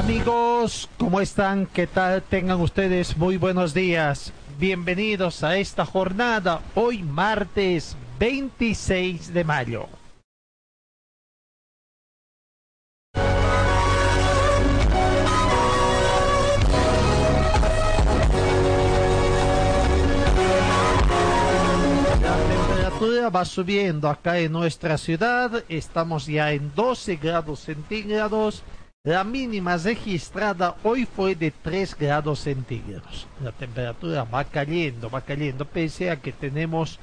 Amigos, ¿cómo están? ¿Qué tal? Tengan ustedes muy buenos días. Bienvenidos a esta jornada, hoy martes 26 de mayo. La temperatura va subiendo acá en nuestra ciudad. Estamos ya en 12 grados centígrados la mínima registrada hoy fue de 3 grados centígrados. La temperatura va cayendo, va cayendo, pese a que tenemos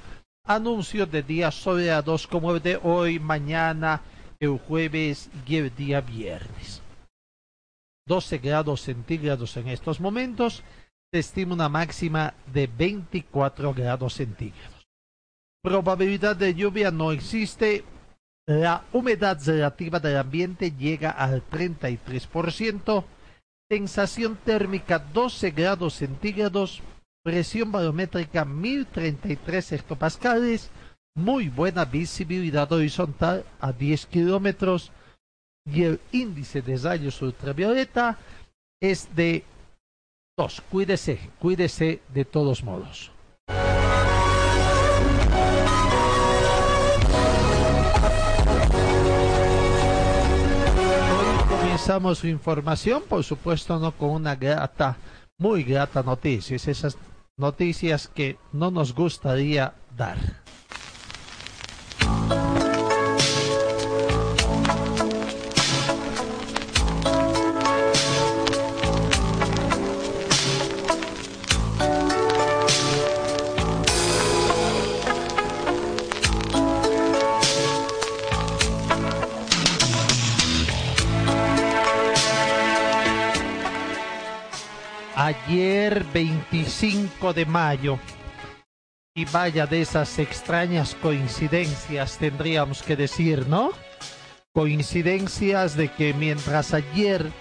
anuncios de días soleados como el de hoy, mañana, el jueves y el día viernes. 12 grados centígrados en estos momentos, estima una máxima de 24 grados centígrados. Probabilidad de lluvia no existe, la humedad relativa del ambiente llega al 33%. Sensación térmica 12 grados centígrados. Presión barométrica 1033 hectopascales. Muy buena visibilidad horizontal a 10 kilómetros. Y el índice de rayos ultravioleta es de 2. Cuídese, cuídese de todos modos. Comenzamos su información, por supuesto no con una grata, muy grata noticia, esas noticias que no nos gustaría dar. Ayer 25 de mayo. Y vaya de esas extrañas coincidencias tendríamos que decir, ¿no? Coincidencias de que mientras ayer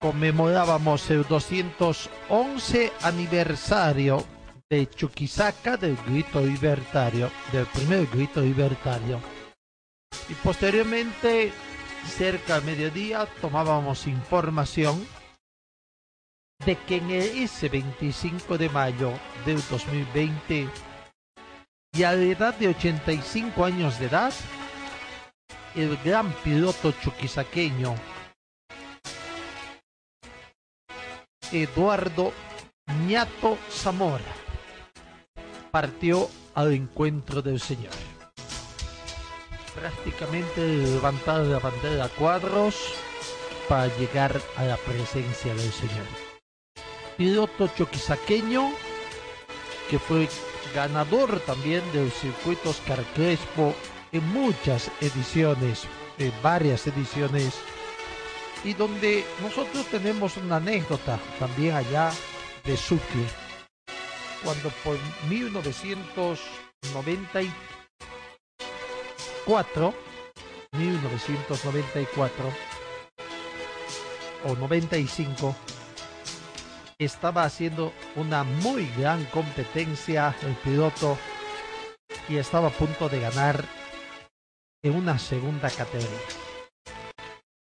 conmemorábamos el 211 aniversario de Chuquisaca del grito libertario, del primer grito libertario. Y posteriormente, cerca mediodía, tomábamos información de que en ese 25 de mayo del 2020 y a la edad de 85 años de edad, el gran piloto chuquisaqueño Eduardo Ñato Zamora partió al encuentro del Señor. Prácticamente levantar la bandera a cuadros para llegar a la presencia del Señor piloto choquisaqueño que fue ganador también del circuito Oscar Crespo en muchas ediciones, en varias ediciones, y donde nosotros tenemos una anécdota también allá de Sucre, cuando por 1994, 1994 o 95, estaba haciendo una muy gran competencia el piloto y estaba a punto de ganar en una segunda categoría.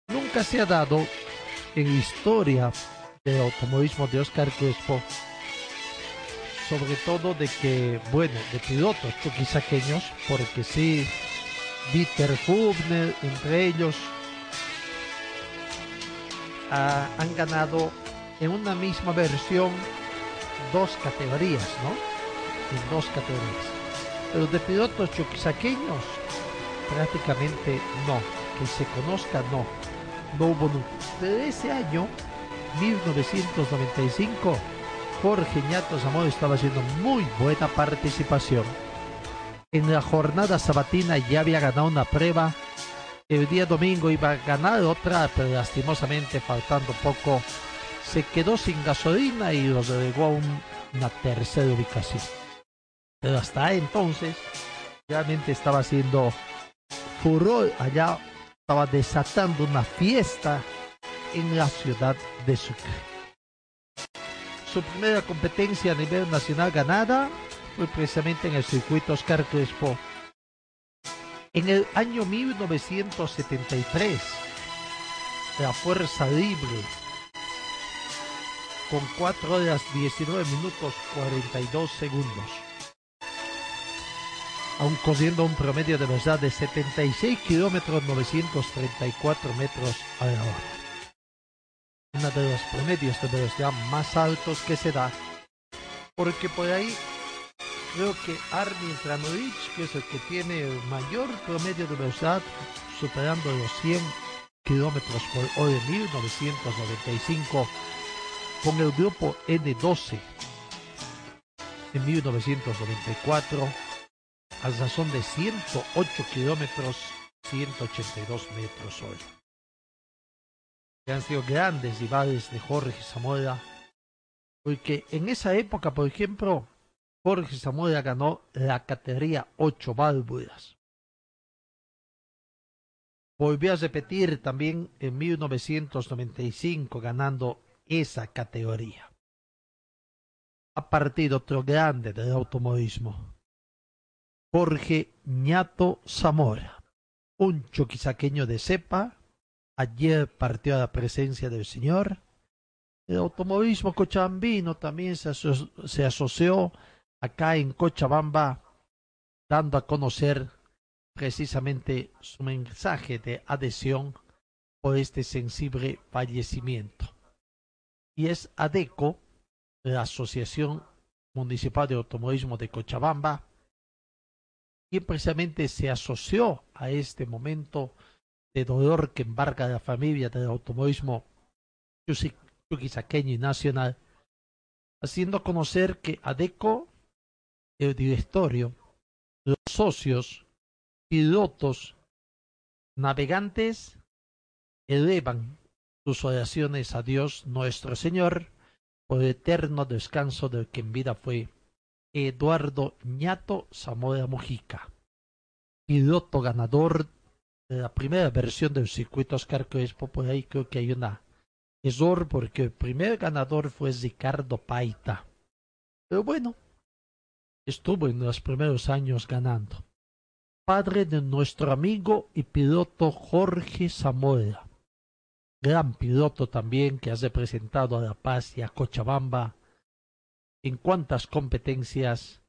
Nunca se ha dado en historia del automovilismo de Oscar Crespo, sobre todo de que, bueno, de pilotos chuquisaqueños, porque sí, Dieter Hubner, entre ellos, han ganado en una misma versión dos categorías, ¿no? En dos categorías. Pero de pilotos choquisaqueños, prácticamente no. Que se conozca, no. No hubo nunca. De ese año, 1995, Jorge Ñato Zamora estaba haciendo muy buena participación. en la jornada sabatina ya había ganado una prueba. El día domingo iba a ganar otra, pero lastimosamente faltando poco se quedó sin gasolina y los delegó a una tercera ubicación. Pero hasta entonces realmente estaba haciendo furor allá, estaba desatando una fiesta en la ciudad de Sucre. Su primera competencia a nivel nacional ganada fue precisamente en el circuito Oscar Crespo. En el año 1973, la Fuerza Libre, con 4 horas 19 minutos 42 segundos, aún corriendo un promedio de velocidad de 76 kilómetros 934 metros a la hora. Uno de los promedios de velocidad más altos que se da, porque por ahí creo que Armin Tranovic, que es el que tiene el mayor promedio de velocidad, superando los 100 kilómetros por hora en 1995, con el grupo N12 en 1994 a razón de 108 kilómetros 182 metros. Que han sido grandes rivales de Jorge Zamora, porque en esa época, por ejemplo, Jorge Zamora ganó la categoría 8 válvulas. Volvió a repetir también en 1995 ganando esa categoría. A partir otro grande del automovilismo, Jorge Ñato Zamora, un choquisaqueño de cepa, ayer partió a la presencia del señor. El automovilismo cochabambino también se, se asoció acá en Cochabamba, dando a conocer precisamente su mensaje de adhesión por este sensible fallecimiento. Y es ADECO, la Asociación Municipal de Automovilismo de Cochabamba, quien precisamente se asoció a este momento de dolor que embarga a la familia del automovilismo chuquisaqueño y nacional, haciendo conocer que ADECO el directorio, los socios, pilotos, navegantes, elevan sus oraciones a Dios nuestro Señor por eterno descanso del que en vida fue Eduardo Ñato Zamora Mujica, piloto ganador de la primera versión del circuito Oscar Crespo, por ahí creo que hay una error porque el primer ganador fue Ricardo Paita. Pero bueno, estuvo en los primeros años ganando. Padre de nuestro amigo y piloto Jorge Zamora, gran piloto también que ha representado a La Paz y a Cochabamba. En cuantas competencias.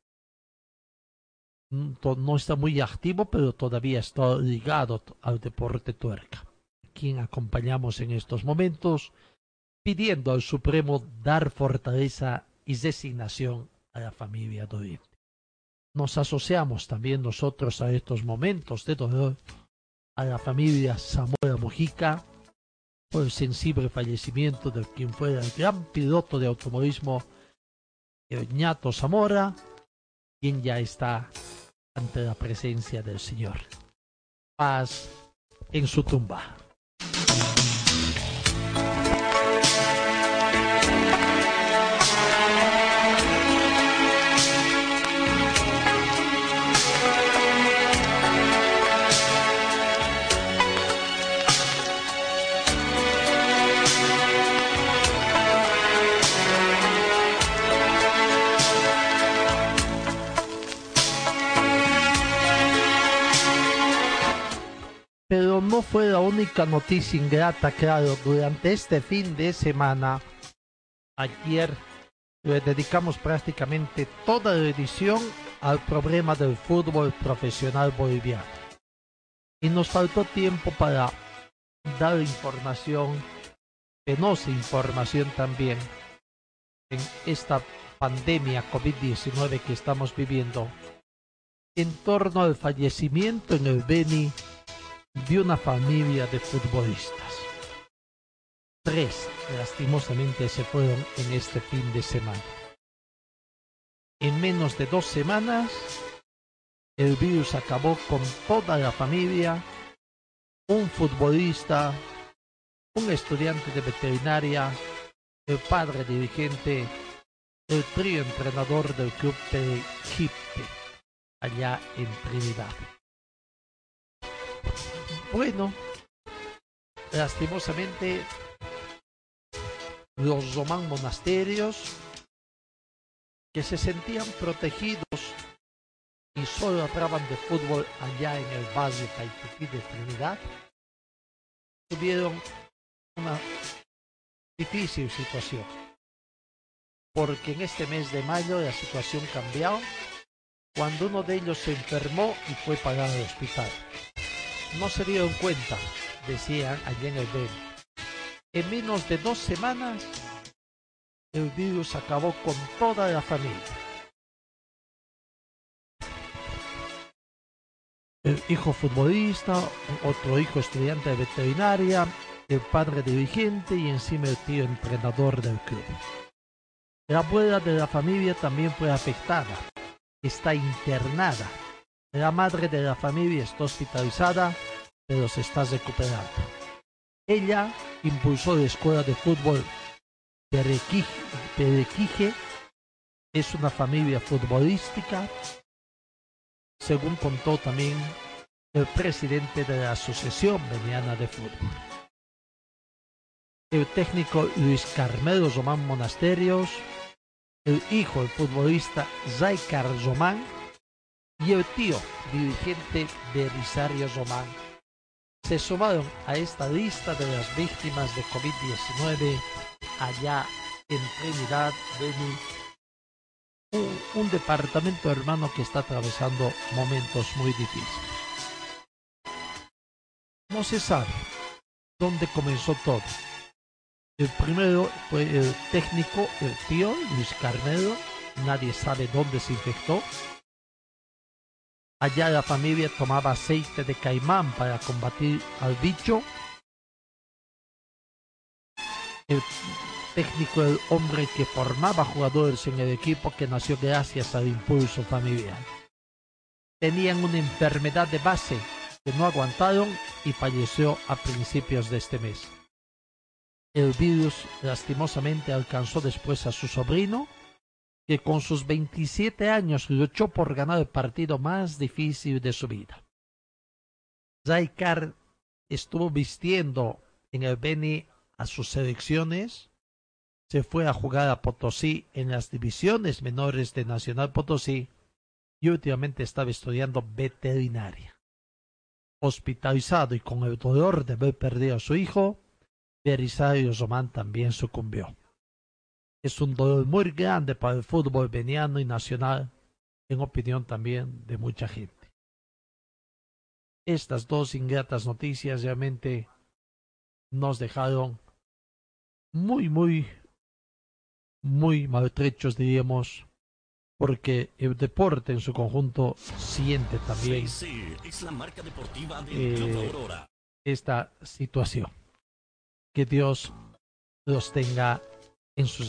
No está muy activo, pero todavía está ligado al deporte tuerca, quien acompañamos en estos momentos, pidiendo al Supremo dar fortaleza y designación a la familia doliente. Nos asociamos también nosotros a estos momentos de dolor a la familia Zamora Mujica por el sensible fallecimiento de quien fue el gran piloto de automovilismo Ñato Zamora, quien ya está ante la presencia del Señor. Paz en su tumba. Fue la única noticia ingrata, claro, durante este fin de semana. Ayer le dedicamos prácticamente toda la edición al problema del fútbol profesional boliviano. Y nos faltó tiempo para dar información, penosa información también, en esta pandemia COVID-19 que estamos viviendo, en torno al fallecimiento en el Beni de una familia de futbolistas. Tres, lastimosamente, se fueron en este fin de semana. En menos de dos semanas, el virus acabó con toda la familia, un futbolista, un estudiante de veterinaria, el padre dirigente, el trío entrenador del club de Egipte, allá en Trinidad. Bueno, lastimosamente los román monasterios que se sentían protegidos y solo hablaban de fútbol allá en el barrio Caipetí de Trinidad, tuvieron una difícil situación. Porque en este mes de mayo la situación cambió cuando uno de ellos se enfermó y fue pagado al hospital. No se dieron cuenta, decían allá en el Ben. En menos de dos semanas, el virus acabó con toda la familia. el hijo futbolista, otro hijo estudiante de veterinaria, el padre dirigente y encima el tío entrenador del club. La abuela de la familia también fue afectada, está internada. La madre de la familia está hospitalizada, pero se está recuperando. Ella impulsó la escuela de fútbol Perequije, es una familia futbolística según contó también el presidente de la Asociación Veniana de Fútbol. El técnico Luis Carmelo Román Monasterios, el hijo del futbolista Zaikar Román y el tío dirigente de Risario Román se sumaron a esta lista de las víctimas de COVID-19 allá en Trinidad, Beni un, departamento hermano que está atravesando momentos muy difíciles. No se sabe dónde comenzó todo. El primero fue el técnico, el tío Luis Carnedo. Nadie sabe dónde se infectó. Allá la familia tomaba aceite de caimán para combatir al bicho. El técnico el hombre que formaba jugadores en el equipo que nació gracias al impulso familiar. Tenían una enfermedad de base que no aguantaron y falleció a principios de este mes. El virus lastimosamente alcanzó después a su sobrino, que con sus 27 años luchó por ganar el partido más difícil de su vida. Zaikar estuvo vistiendo en el Beni a sus selecciones se fue a jugar a Potosí en las divisiones menores de Nacional Potosí y últimamente estaba estudiando veterinaria. Hospitalizado y con el dolor de haber perdido a su hijo, Belisario Román también sucumbió. Es un dolor muy grande para el fútbol veniano y nacional, en opinión también de mucha gente. Estas dos ingratas noticias realmente nos dejaron muy, muy muy maltrechos, diríamos, porque el deporte en su conjunto siente también eh, esta situación. Que Dios los tenga en su.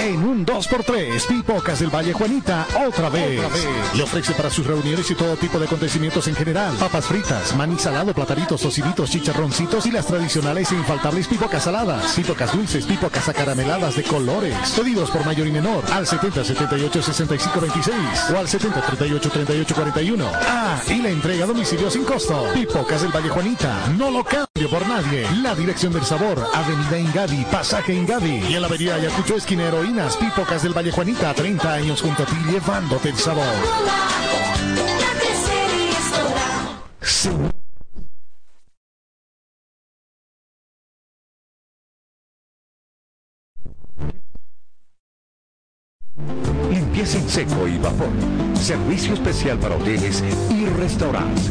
En un 2x3. Pipocas del Valle Juanita, otra vez. Le ofrece para sus reuniones y todo tipo de acontecimientos en general. Papas fritas, maní salado, plataritos, tociditos, chicharroncitos y las tradicionales e infaltables pipocas saladas. Pipocas dulces, pipocas acarameladas de colores. Pedidos por mayor y menor al 70 78 65 26 o al 70 38 38 41. Ah, y la entrega a domicilio sin costo. Pipocas del Valle Juanita. No lo cambio por nadie. La dirección del sabor. Avenida Ingadi, Pasaje Ingadi. Y en la avenida Ayacucho, esquina Heroínas. Pipocas del Valle Juanita. 30 años junto a ti llevándote el sabor. Limpieza en seco y vapor. Servicio especial para hoteles y restaurantes.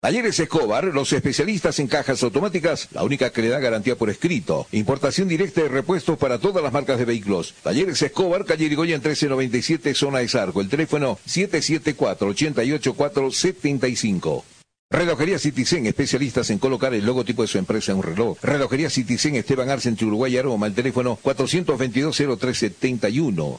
Talleres Escobar, los especialistas en cajas automáticas, la única que le da garantía por escrito. Importación directa de repuestos para todas las marcas de vehículos. Talleres Escobar, calle Irigoyen 1397, zona de Zarco. El teléfono 774-88475. Relojería Citizen, especialistas en colocar el logotipo de su empresa en un reloj. Relojería Citizen, Esteban Arce, entre Uruguay y Aroma. El teléfono 422-0371.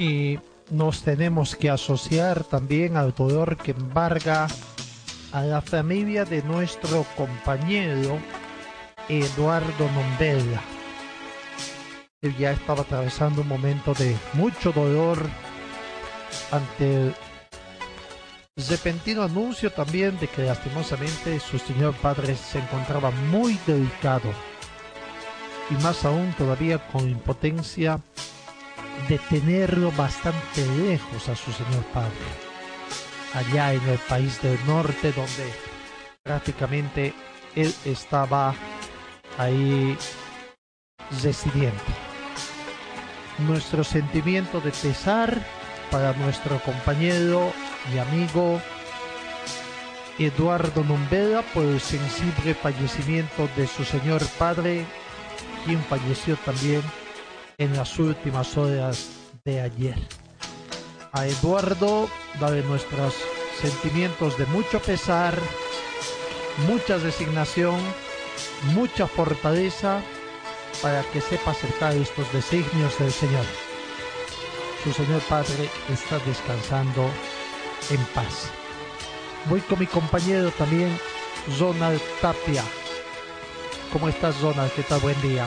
Y nos tenemos que asociar también al dolor que embarga a la familia de nuestro compañero Eduardo Nombella. Él ya estaba atravesando un momento de mucho dolor ante el repentino anuncio también de que lastimosamente su señor padre se encontraba muy delicado y más aún todavía con impotencia de tenerlo bastante lejos a su señor padre, allá en el país del norte donde prácticamente él estaba ahí residiendo. Nuestro sentimiento de pesar para nuestro compañero y amigo Eduardo Nombela por el sensible fallecimiento de su señor padre, quien falleció también en las últimas horas de ayer. A Eduardo, dale nuestros sentimientos de mucho pesar, mucha resignación, mucha fortaleza para que sepa acercar estos designios del Señor. Su Señor Padre está descansando en paz. Voy con mi compañero también, Zonal Tapia. ¿Cómo estás, Zonal? ¿Qué tal? Buen día.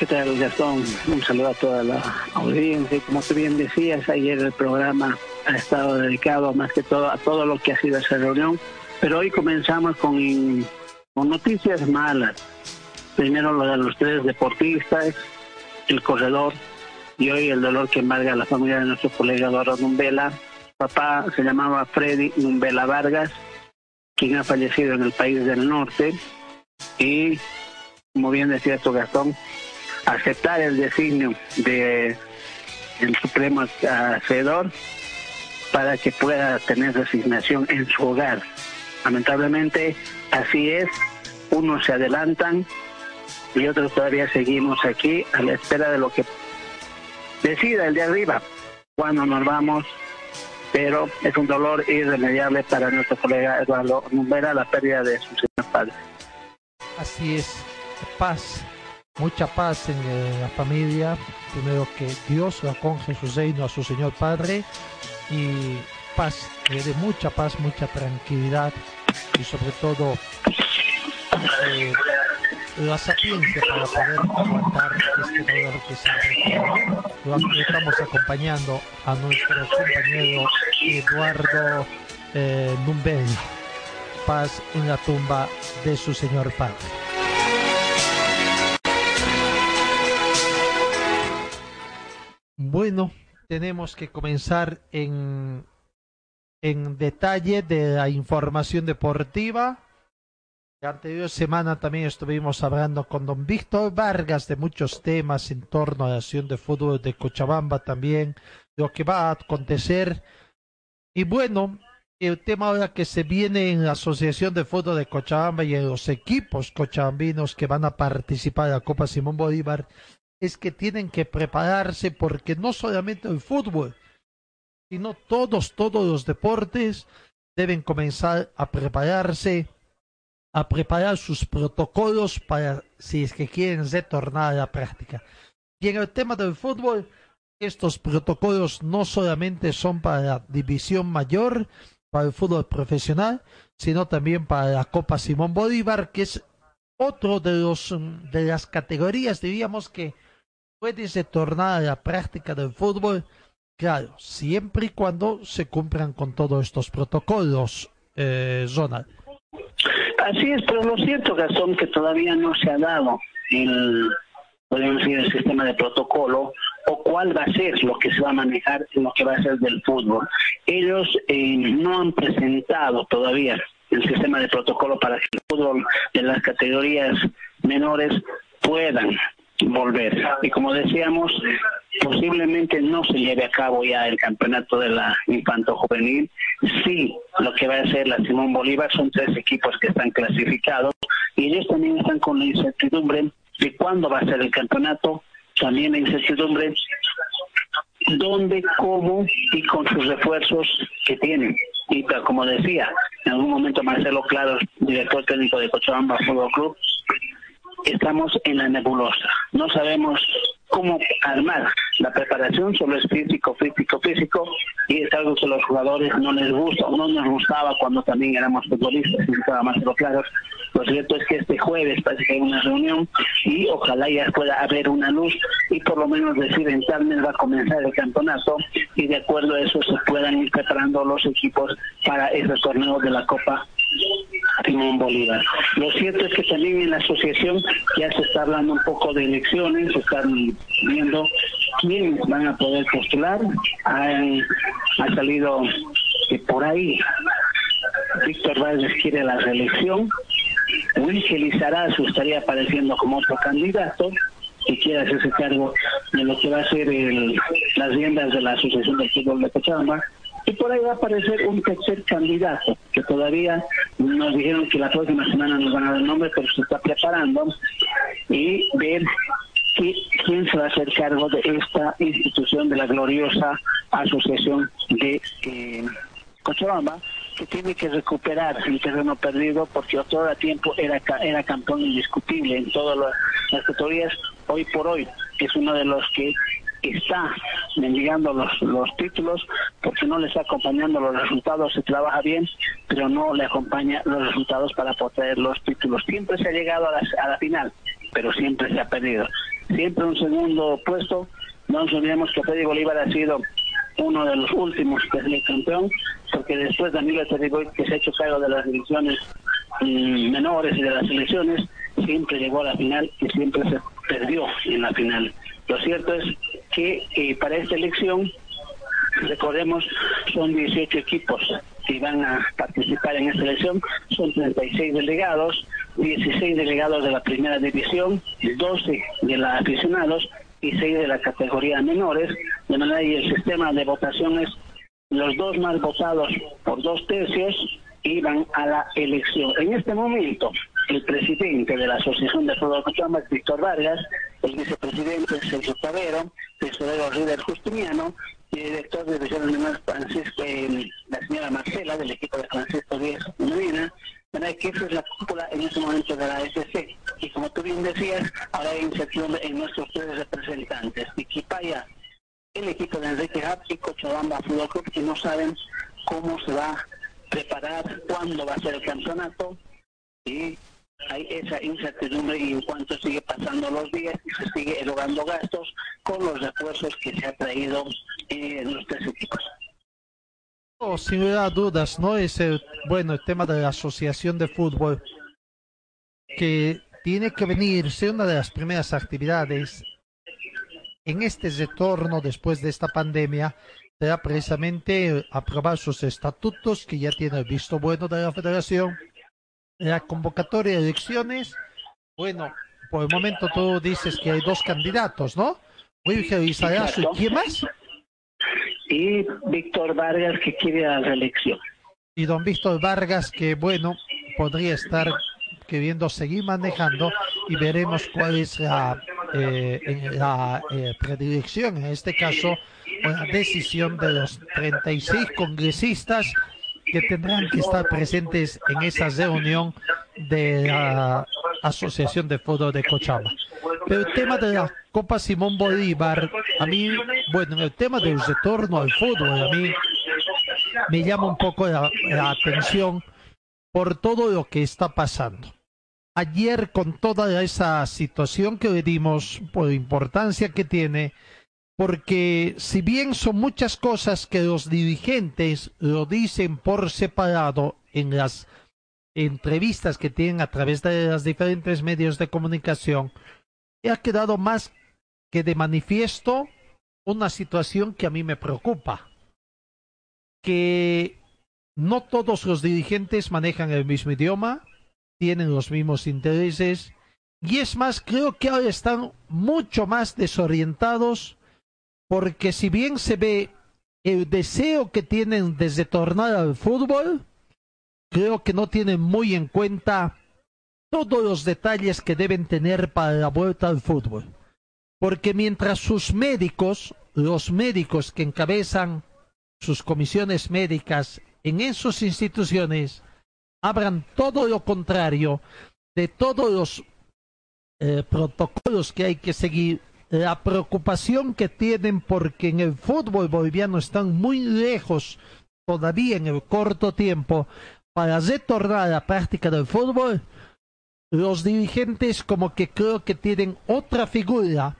¿Qué tal, Gastón? Un saludo a toda la audiencia. Como tú bien decías, ayer el programa ha estado dedicado más que todo a todo lo que ha sido esa reunión, pero hoy comenzamos con, con noticias malas. Primero lo de los tres deportistas, el corredor, y hoy el dolor que embarga a la familia de nuestro colega Eduardo Numbela. Papá se llamaba Freddy Numbela Vargas, quien ha fallecido en el país del norte. Y, como bien decía esto Gastón, aceptar el designio de el Supremo Hacedor para que pueda tener resignación en su hogar. Lamentablemente, así es, unos se adelantan y otros todavía seguimos aquí a la espera de lo que decida el de arriba, cuando nos vamos, pero es un dolor irremediable para nuestro colega Eduardo Numbera la pérdida de su señor padre. Así es, paz, mucha paz en eh, la familia. Primero que Dios aconje su reino a su Señor Padre y paz, le dé mucha paz, mucha tranquilidad y sobre todo eh, la sapiencia para poder aguantar este dolor que requiere. Lo estamos acompañando a nuestro compañero Eduardo eh. Paz en la tumba de su Señor Padre. Bueno, tenemos que comenzar en, en detalle de la información deportiva. La anterior semana también estuvimos hablando con don Víctor Vargas de muchos temas en torno a la acción de fútbol de Cochabamba también, lo que va a acontecer. Y bueno, el tema ahora que se viene en la Asociación de Fútbol de Cochabamba y en los equipos cochabambinos que van a participar en la Copa Simón Bolívar es que tienen que prepararse porque no solamente el fútbol, sino todos, todos los deportes deben comenzar a prepararse, a preparar sus protocolos para si es que quieren retornar a la práctica. Y en el tema del fútbol, estos protocolos no solamente son para la división mayor, para el fútbol profesional, sino también para la Copa Simón Bolívar, que es otro de los de las categorías, diríamos que puede retornar a la práctica del fútbol, claro, siempre y cuando se cumplan con todos estos protocolos, eh, Ronald. Así es, pero lo cierto, Gastón, que todavía no se ha dado el, decir, el sistema de protocolo o cuál va a ser lo que se va a manejar en lo que va a ser del fútbol. Ellos eh, no han presentado todavía el sistema de protocolo para que el fútbol de las categorías menores puedan volver. Y como decíamos, posiblemente no se lleve a cabo ya el campeonato de la infanto juvenil. Sí, lo que va a ser la Simón Bolívar son tres equipos que están clasificados y ellos también están con la incertidumbre de cuándo va a ser el campeonato, también la incertidumbre dónde, cómo y con sus refuerzos que tienen. Y como decía, en algún momento Marcelo Claro, director técnico de Cochabamba Fútbol Club, estamos en la nebulosa. No sabemos cómo armar. La preparación solo es físico, físico, físico, y es algo que los jugadores no les gusta, o no nos gustaba cuando también éramos futbolistas, y estaba más claro. Lo cierto es que este jueves parece que hay una reunión y ojalá ya pueda haber una luz y por lo menos decir en tal mes va a comenzar el campeonato y de acuerdo a eso se puedan ir preparando los equipos para ese torneo de la Copa Simón Bolívar. Lo cierto es que también en la asociación ya se está hablando un poco de elecciones, se están viendo quiénes van a poder postular. Han- ha salido que por ahí Víctor Vázquez quiere la reelección. Wilke Lizarazu estaría apareciendo como otro candidato y quiere hacerse cargo de lo que va a ser el- las riendas de la Asociación del Fútbol de Cochabamba. Y por ahí va a aparecer un tercer candidato, que todavía nos dijeron que la próxima semana nos van a dar nombre, pero se está preparando, y ver qui- quién se va a hacer cargo de esta institución de la gloriosa Asociación de eh, Cochabamba, que tiene que recuperar el terreno perdido porque otro tiempo era era campeón indiscutible en todas las categorías. Hoy por hoy es uno de los que está mendigando los, los títulos porque no le está acompañando los resultados, se trabaja bien, pero no le acompaña los resultados para poder los títulos. Siempre se ha llegado a la, a la final, pero siempre se ha perdido. Siempre un segundo puesto, no nos olvidemos que Freddy Bolívar ha sido uno de los últimos que es campeón, porque después Danilo Terriboy, que se ha hecho cargo de las divisiones mm, menores y de las selecciones, siempre llegó a la final y siempre se perdió en la final. Lo cierto es que eh, para esta elección, recordemos, son 18 equipos que van a participar en esta elección, son 36 delegados, 16 delegados de la primera división, 12 de la aficionados y 6 de la categoría menores, de manera que el sistema de votación es los dos más votados por dos tercios y van a la elección. En este momento, el presidente de la Asociación de Fútbol Cochabamba es Víctor Vargas, el vicepresidente es Sergio Tavero, tesorero River Justiniano y el director de División Menor Francisco, eh, la señora Marcela del equipo de Francisco Díaz Medina, ¿verdad? que es la cúpula en este momento de la AFC. Y como tú bien decías, ahora hay incertidumbre en nuestros tres representantes. Iquipaya, el equipo de Enrique Hub y Cochabamba Fútbol Club, que no saben cómo se va a preparar, cuándo va a ser el campeonato. Y hay esa incertidumbre y en cuanto sigue pasando los días y se sigue erogando gastos con los refuerzos que se ha traído en los tres equipos. Oh, sin lugar a dudas, ¿no? Es el, bueno, el tema de la asociación de fútbol que tiene que venirse una de las primeras actividades en este retorno después de esta pandemia será precisamente aprobar sus estatutos que ya tiene el visto bueno de la federación la convocatoria de elecciones bueno por el momento tú dices que hay dos candidatos ¿no? Wilger y quién más? Y Víctor Vargas que quiere la reelección. y don Víctor Vargas que bueno podría estar queriendo seguir manejando y veremos cuál es la, eh, la eh, predilección en este caso o la decisión de los 36 congresistas que tendrán que estar presentes en esa reunión de la Asociación de Fútbol de Cochabamba. Pero el tema de la Copa Simón Bolívar, a mí, bueno, en el tema del retorno al fútbol, a mí me llama un poco la, la atención por todo lo que está pasando. Ayer con toda esa situación que le dimos, por la importancia que tiene, porque si bien son muchas cosas que los dirigentes lo dicen por separado en las entrevistas que tienen a través de los diferentes medios de comunicación, ha quedado más que de manifiesto una situación que a mí me preocupa, que no todos los dirigentes manejan el mismo idioma, tienen los mismos intereses, y es más, creo que ahora están mucho más desorientados, porque si bien se ve el deseo que tienen de retornar al fútbol, creo que no tienen muy en cuenta todos los detalles que deben tener para la vuelta al fútbol. Porque mientras sus médicos, los médicos que encabezan sus comisiones médicas en esas instituciones, abran todo lo contrario de todos los eh, protocolos que hay que seguir, la preocupación que tienen porque en el fútbol boliviano están muy lejos todavía en el corto tiempo para retornar a la práctica del fútbol, los dirigentes como que creo que tienen otra figura,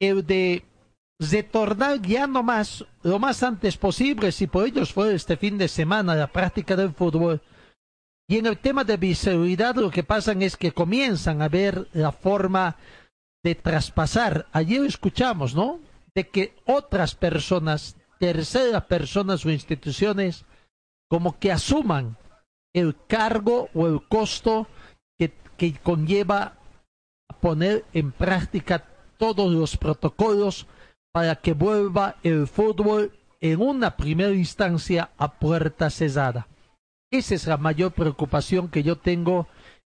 el de retornar ya no más, lo más antes posible, si por ellos fue este fin de semana la práctica del fútbol. Y en el tema de visibilidad lo que pasa es que comienzan a ver la forma de traspasar. Ayer escuchamos, ¿no? De que otras personas, terceras personas o instituciones, como que asuman el cargo o el costo que, que conlleva poner en práctica todos los protocolos para que vuelva el fútbol en una primera instancia a puerta cerrada. Esa es la mayor preocupación que yo tengo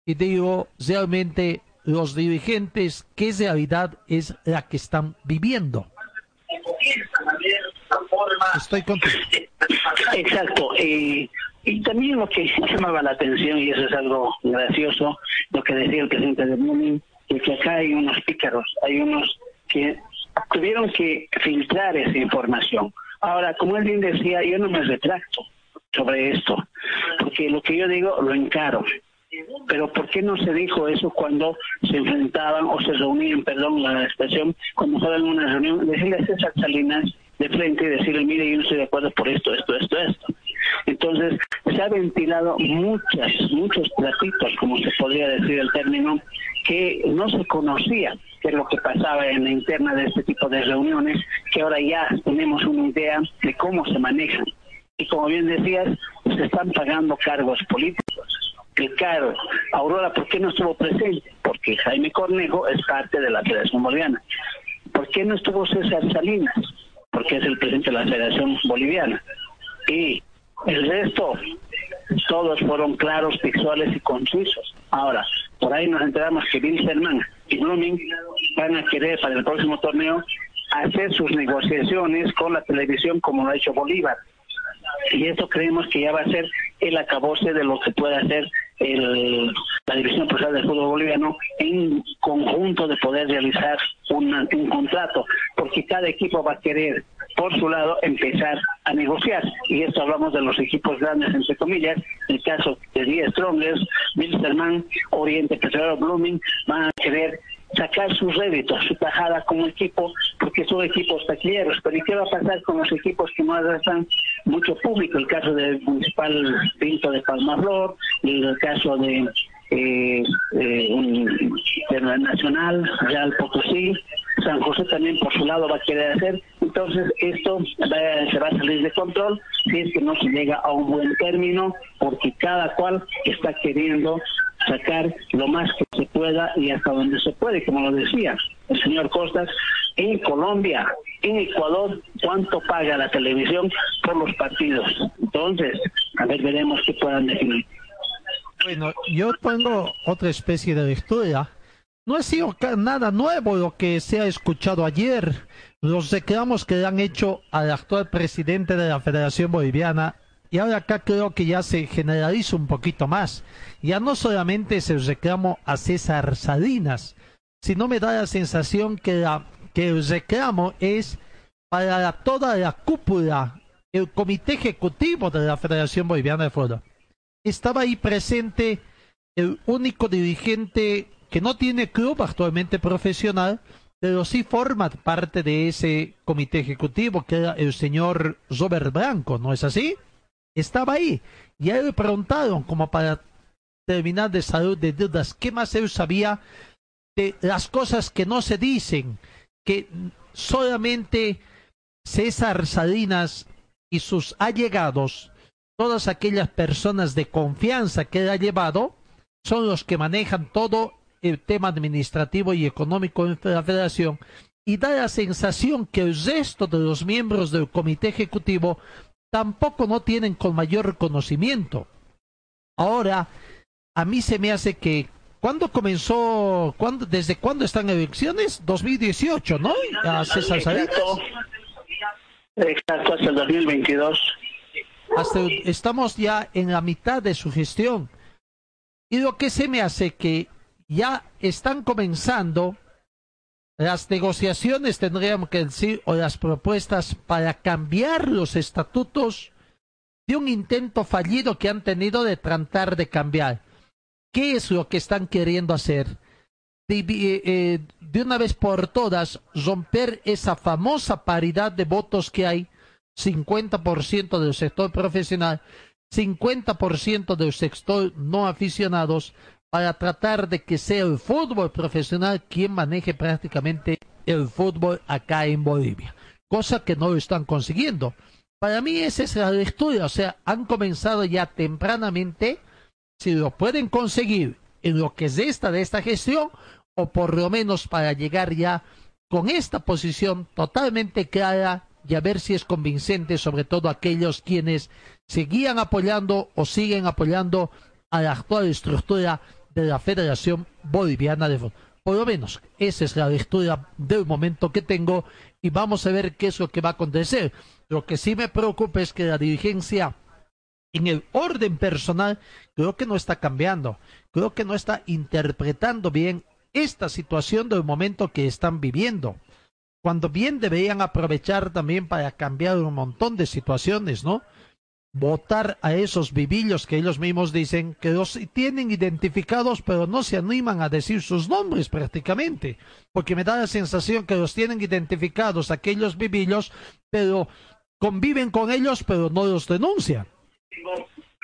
y digo realmente los dirigentes qué realidad es la que están viviendo. Estoy contigo. Exacto. eh, y también lo que llamaba la atención, y eso es algo gracioso, lo que decía el presidente de Muni, de que acá hay unos pícaros, hay unos que tuvieron que filtrar esa información. Ahora, como él bien decía, yo no me retracto sobre esto, porque lo que yo digo lo encaro. Pero ¿por qué no se dijo eso cuando se enfrentaban o se reunían, perdón la expresión, cuando estaban en una reunión? Decirle a César Salinas de frente y decirle, mire, yo no estoy de acuerdo por esto, esto, esto, esto. Entonces, se ha ventilado muchas, muchos platitos, como se podría decir el término, que no se conocía qué es lo que pasaba en la interna de este tipo de reuniones, que ahora ya tenemos una idea de cómo se manejan. Y como bien decías, se están pagando cargos políticos. El cargo, Aurora, ¿por qué no estuvo presente? Porque Jaime Cornejo es parte de la Federación Boliviana. ¿Por qué no estuvo César Salinas? Porque es el presidente de la Federación Boliviana. Y el resto, todos fueron claros, textuales y concisos. Ahora, por ahí nos enteramos que Wilstermann y Blooming van a querer para el próximo torneo hacer sus negociaciones con la televisión como lo ha hecho Bolívar. Y esto creemos que ya va a ser el acabose de lo que puede hacer el, la División Profesional del Fútbol Boliviano en conjunto de poder realizar una- un contrato, porque cada equipo va a querer, por su lado, empezar a negociar. Y esto hablamos de los equipos grandes, entre comillas, el caso de Die Strongers, Wilstermann, Oriente Petrolero, Blooming, van a querer sacar sus réditos, su tajada como equipo, porque son equipos taquilleros. Pero ¿y qué va a pasar con los equipos que no arrastran mucho público? El caso del Municipal Pinto de Palmaflor, el caso de eh, eh, un- de la Nacional, Potosí, San José también por su lado va a querer hacer. Entonces esto va- se va a salir de control si es que no se llega a un buen término, porque cada cual está queriendo sacar lo más que se pueda y hasta donde se puede, como lo decía el señor Costas, en Colombia, en Ecuador, cuánto paga la televisión por los partidos. Entonces, a ver, veremos qué puedan definir. Bueno, yo tengo otra especie de lectura. No ha sido nada nuevo lo que se ha escuchado ayer. Los reclamos que le han hecho al actual presidente de la Federación Boliviana. Y ahora acá creo que ya se generaliza un poquito más. Ya no solamente es el reclamo a César Salinas, sino me da la sensación que, la- que el reclamo es para toda la cúpula, el comité ejecutivo de la Federación Boliviana de Fútbol estaba ahí presente el único dirigente que no tiene club actualmente profesional, pero sí forma parte de ese comité ejecutivo, que era el señor Robert Blanco, ¿no es así? Estaba ahí. Y a él le preguntaron, como para terminar de salud de dudas, ¿qué más él sabía de las cosas que no se dicen? Que solamente César Salinas y sus allegados todas aquellas personas de confianza que él ha llevado son los que manejan todo el tema administrativo y económico de la federación y da la sensación que el resto de los miembros del comité ejecutivo tampoco no tienen con mayor conocimiento. Ahora, a mí se me hace que ¿Cuándo comenzó? ¿cuándo, ¿Desde cuándo están elecciones? 2018, ¿no? A César Salinas. Exacto, hasta el 2022. hasta estamos ya en la mitad de su gestión. Y lo que se me hace que ya están comenzando las negociaciones, tendríamos que decir, o las propuestas para cambiar los estatutos de un intento fallido que han tenido de tratar de cambiar. ¿Qué es lo que están queriendo hacer? Divi- eh, eh, de una vez por todas, romper esa famosa paridad de votos que hay 50% del sector profesional, 50% del sector no aficionados, para tratar de que sea el fútbol profesional quien maneje prácticamente el fútbol acá en Bolivia, cosa que no lo están consiguiendo. Para mí esa es la lectura, o sea, han comenzado ya tempranamente, si lo pueden conseguir en lo que es esta de esta gestión, o por lo menos para llegar ya con esta posición totalmente clara y a ver si es convincente, sobre todo aquellos quienes seguían apoyando o siguen apoyando a la actual estructura de la Federación Boliviana de Fútbol. Por lo menos, esa es la lectura del momento que tengo y vamos a ver qué es lo que va a acontecer. Lo que sí me preocupa es que la dirigencia en el orden personal creo que no está cambiando, creo que no está interpretando bien esta situación del momento que están viviendo. Cuando bien deberían aprovechar también para cambiar un montón de situaciones, ¿no? Votar a esos vivillos que ellos mismos dicen que los tienen identificados pero no se animan a decir sus nombres prácticamente. Porque me da la sensación que los tienen identificados aquellos vivillos pero conviven con ellos pero no los denuncian.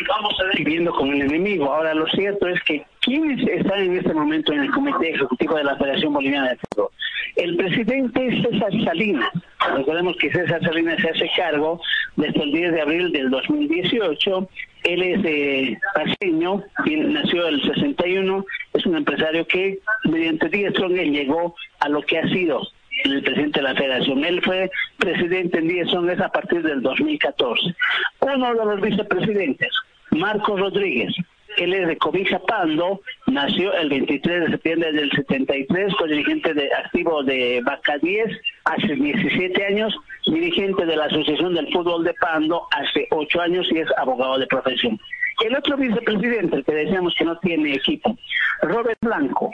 Vamos a ver. Viviendo con el enemigo. Ahora, lo cierto es que ¿quiénes están en este momento en el Comité Ejecutivo de la Federación Boliviana de Fútbol? El presidente César Salinas. Recordemos que César Salinas se hace cargo desde el 10 de abril del 2018. Él es eh, paseño, nació el 61, es un empresario que mediante 10 él llegó a lo que ha sido el presidente de la federación. Él fue presidente en 10 a partir del 2014. Uno de los vicepresidentes, Marcos Rodríguez, él es de Cobija Pando, nació el 23 de septiembre del 73, fue dirigente de, activo de Vaca 10 hace 17 años, dirigente de la Asociación del Fútbol de Pando hace 8 años y es abogado de profesión. El otro vicepresidente, el que decíamos que no tiene equipo, Robert Blanco,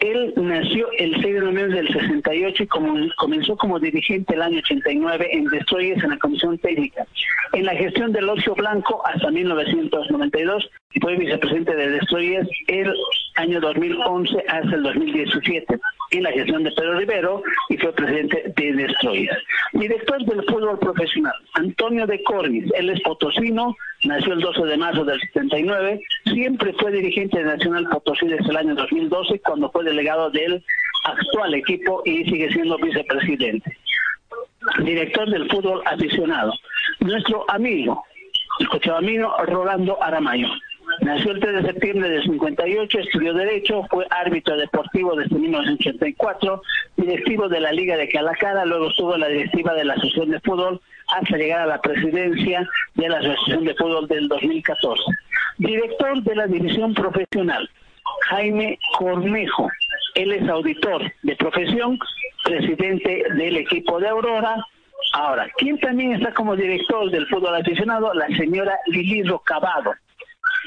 él nació el 6 de noviembre del 68 y comenzó como dirigente el año 89 en Destroyers en la Comisión Técnica. En la gestión del Ocio Blanco hasta 1992 y fue vicepresidente de Destroyers el año 2011 hasta el 2017 en la gestión de Pedro Rivero y fue presidente de Destroyers. Director del fútbol profesional, Antonio de Cornis, él es potosino, nació el 12 de marzo del 79, siempre fue dirigente de Nacional Potosí desde el año 2012 cuando fue delegado del actual equipo y sigue siendo vicepresidente. Director del fútbol aficionado, nuestro amigo, el cochabamino Rolando Aramayo. Nació el 3 de septiembre del 58, estudió Derecho, fue árbitro deportivo desde 1984, directivo de la Liga de Calacara, luego estuvo en la directiva de la Asociación de Fútbol hasta llegar a la presidencia de la Asociación de Fútbol del 2014. Director de la División Profesional, Jaime Cornejo. Él es auditor de profesión, presidente del equipo de Aurora. Ahora, ¿quién también está como director del fútbol aficionado? La señora Lili Rocabado.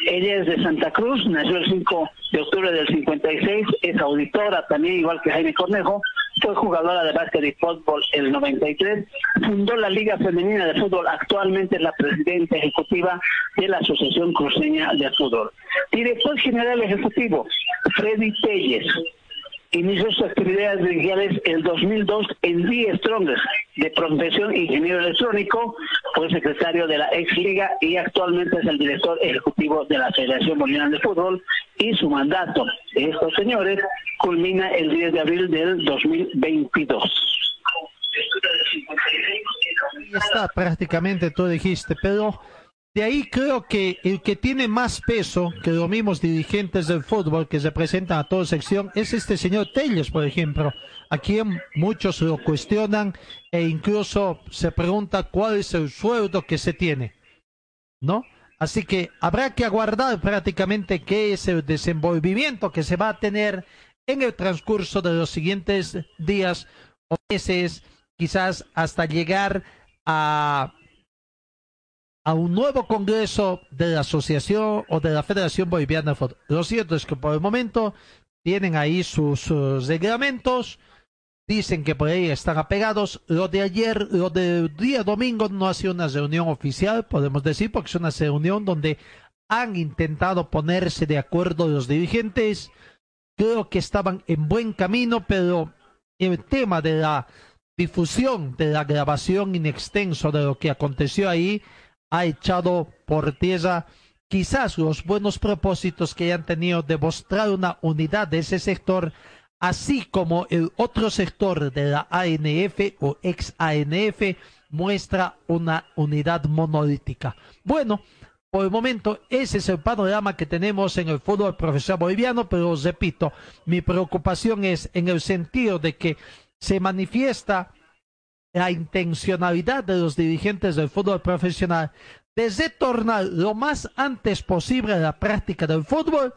Ella es de Santa Cruz, nació el 5 de octubre del 56, es auditora también, igual que Jaime Cornejo, fue jugadora de básquet y fútbol el 93, fundó la Liga Femenina de Fútbol, actualmente es la presidenta ejecutiva de la Asociación Cruceña de Fútbol. Director General Ejecutivo, Freddy Telles, inició sus actividades digitales el 2002 en D. Strongest, de profesión ingeniero electrónico, fue secretario de la ex liga y actualmente es el director ejecutivo de la Federación Boliviana de Fútbol y su mandato de estos señores culmina el 10 de abril del 2022. Ya está, prácticamente tú dijiste, pero de ahí creo que el que tiene más peso que los mismos dirigentes del fútbol que se presentan a toda sección es este señor Telles, por ejemplo, a quien muchos lo cuestionan e incluso se pregunta cuál es el sueldo que se tiene, ¿no? Así que habrá que aguardar prácticamente qué es el desenvolvimiento que se va a tener en el transcurso de los siguientes días o meses, quizás hasta llegar a a un nuevo congreso de la asociación o de la Federación Boliviana de Fútbol. Lo cierto es que por el momento tienen ahí sus, reglamentos, dicen que por ahí están apegados. Lo de ayer, lo del día domingo no ha sido una reunión oficial, podemos decir, porque es una reunión donde han intentado ponerse de acuerdo los dirigentes. Creo que estaban en buen camino, pero el tema de la difusión de la grabación in extenso de lo que aconteció ahí ha echado por tierra quizás los buenos propósitos que hayan tenido de mostrar una unidad de ese sector, así como el otro sector de la ANF o ex ANF muestra una unidad monolítica. Bueno, por el momento ese es el panorama que tenemos en el fútbol profesional boliviano, pero os repito, mi preocupación es en el sentido de que se manifiesta la intencionalidad de los dirigentes del fútbol profesional de retornar lo más antes posible la práctica del fútbol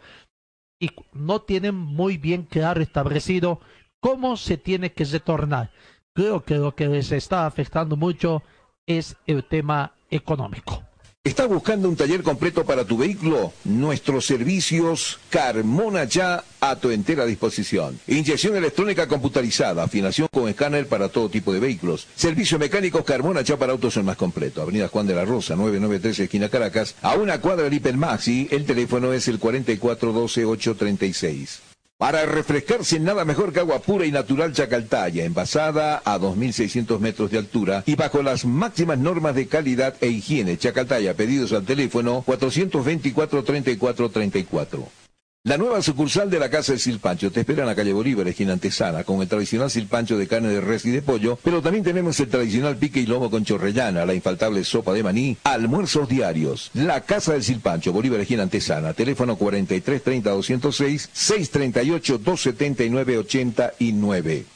y no tienen muy bien claro establecido cómo se tiene que retornar. Creo que lo que les está afectando mucho es el tema económico. ¿Estás buscando un taller completo para tu vehículo? Nuestros servicios Carmona Ya a tu entera disposición. Inyección electrónica computarizada, afinación con escáner para todo tipo de vehículos. Servicio mecánico Carmona Ya para autos el más completo. Avenida Juan de la Rosa, 993 esquina Caracas. A una cuadra del Hipermaxi, el teléfono es el 4412836. Para refrescarse nada mejor que agua pura y natural Chacaltaya, envasada a 2.600 metros de altura y bajo las máximas normas de calidad e higiene. Chacaltaya, pedidos al teléfono 424-3434. La nueva sucursal de la Casa del Silpancho te espera en la calle Bolívar, esquina Antesana, con el tradicional silpancho de carne de res y de pollo, pero también tenemos el tradicional pique y lomo con chorrellana, la infaltable sopa de maní, almuerzos diarios. La Casa del Silpancho, Bolívar, esquina Antesana, teléfono 4330-206, 638-279-89.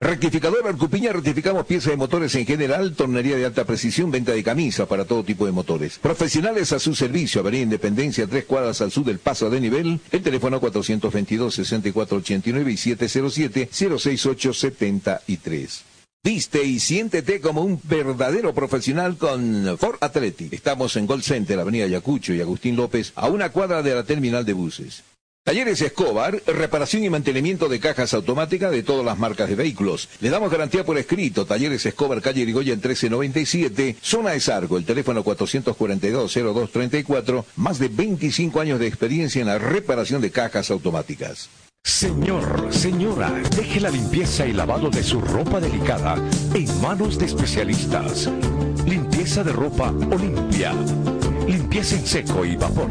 Rectificador Arcupiña, rectificamos piezas de motores en general, tornería de alta precisión, venta de camisas para todo tipo de motores. Profesionales a su servicio, Avenida Independencia, tres cuadras al sur del paso de nivel, el teléfono 422-6489 y 707-06873. Viste y siéntete como un verdadero profesional con Ford Athletic. Estamos en Gold Center, Avenida Yacucho y Agustín López, a una cuadra de la terminal de buses. Talleres Escobar, reparación y mantenimiento de cajas automáticas de todas las marcas de vehículos. Le damos garantía por escrito. Talleres Escobar, calle Irigoyen 1397, zona de Sargo, el teléfono 442-0234, más de 25 años de experiencia en la reparación de cajas automáticas. Señor, señora, deje la limpieza y lavado de su ropa delicada en manos de especialistas. Limpieza de ropa Olimpia. Limpieza en seco y vapor.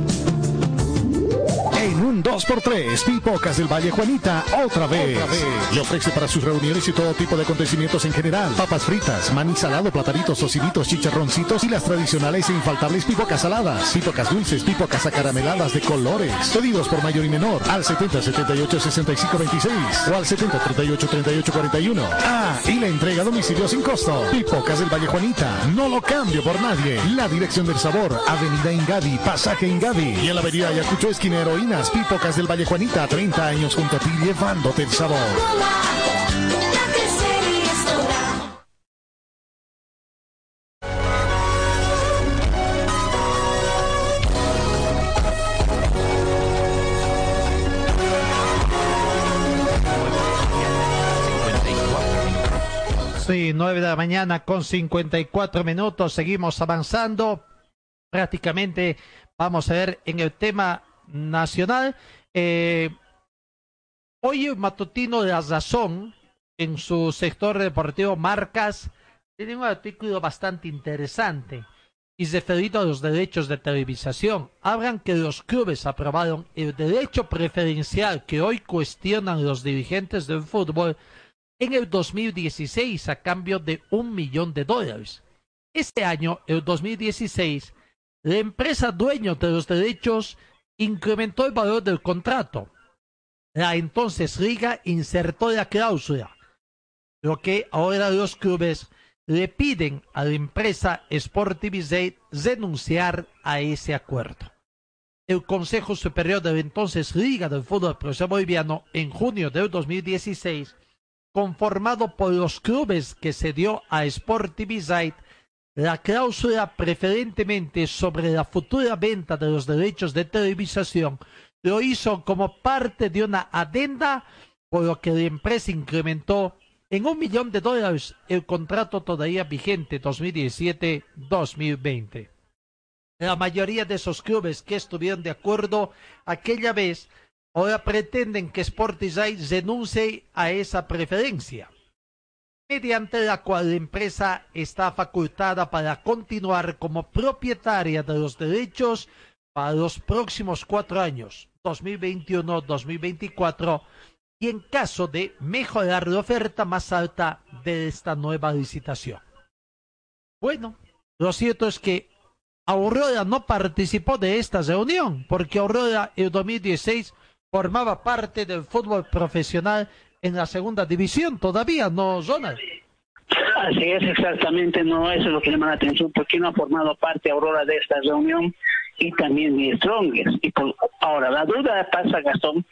En un 2x3, Pipocas del Valle Juanita, otra vez. Le ofrece para sus reuniones y todo tipo de acontecimientos en general. Papas fritas, maní salado, platanitos, tociditos, chicharroncitos y las tradicionales e infaltables pipocas saladas. Pipocas dulces, pipocas acarameladas de colores. Pedidos por mayor y menor al 70 78 65 26 o al 70 38 38 41. Ah, y la entrega a domicilio sin costo. Pipocas del Valle Juanita, no lo cambio por nadie. La dirección del sabor, Avenida Ingadi, Pasaje Ingadi y en la Avenida Ayacucho, esquina Heroínas, Pipocas del Valle Juanita, 30 años junto a ti llevándote el sabor. Sí, 9 de la mañana con 54 minutos. Seguimos avanzando. Prácticamente vamos a ver en el tema nacional. Eh, hoy matutino de la razón en su sector deportivo Marcas tiene un artículo bastante interesante y referido a los derechos de televisación. Hablan que los clubes aprobaron el derecho preferencial que hoy cuestionan los dirigentes del fútbol en el 2016 a cambio de un millón de dólares. Este año, el 2016, la empresa dueño de los derechos incrementó el valor del contrato. La entonces Liga insertó la cláusula, lo que ahora los clubes le piden a la empresa Sportivizate renunciar a ese acuerdo. El Consejo Superior de la entonces Liga del Fútbol Profesional Boliviano, en junio del 2016, conformado por los clubes que se dio a Sportivizate, la cláusula preferentemente sobre la futura venta de los derechos de televisación lo hizo como parte de una adenda por lo que la empresa incrementó en un millón de dólares el contrato todavía vigente 2017-2020. La mayoría de esos clubes que estuvieron de acuerdo aquella vez ahora pretenden que Sportizai renuncie a esa preferencia mediante la cual la empresa está facultada para continuar como propietaria de los derechos para los próximos cuatro años, 2021-2024, y en caso de mejorar la oferta más alta de esta nueva licitación. Bueno, lo cierto es que Aurora no participó de esta reunión, porque Aurora en 2016 formaba parte del fútbol profesional en la segunda división todavía, ¿no, Ronald? Así es, exactamente, no, eso es lo que llama la atención, porque no ha formado parte Aurora de esta reunión y también ni Strongest. Y por- ahora, la duda pasa, Gastón,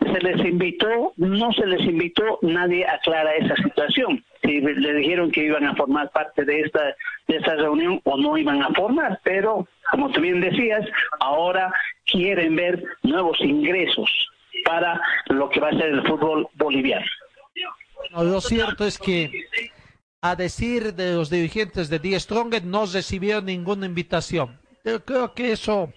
se les invitó, no se les invitó, nadie aclara esa situación. Si le dijeron que iban a formar parte de esta, de esta reunión o no iban a formar, pero como tú bien decías, ahora quieren ver nuevos ingresos para lo que va a ser el fútbol boliviano. No, lo cierto es que, a decir de los dirigentes de Die Strongest, no recibieron ninguna invitación. Pero creo que eso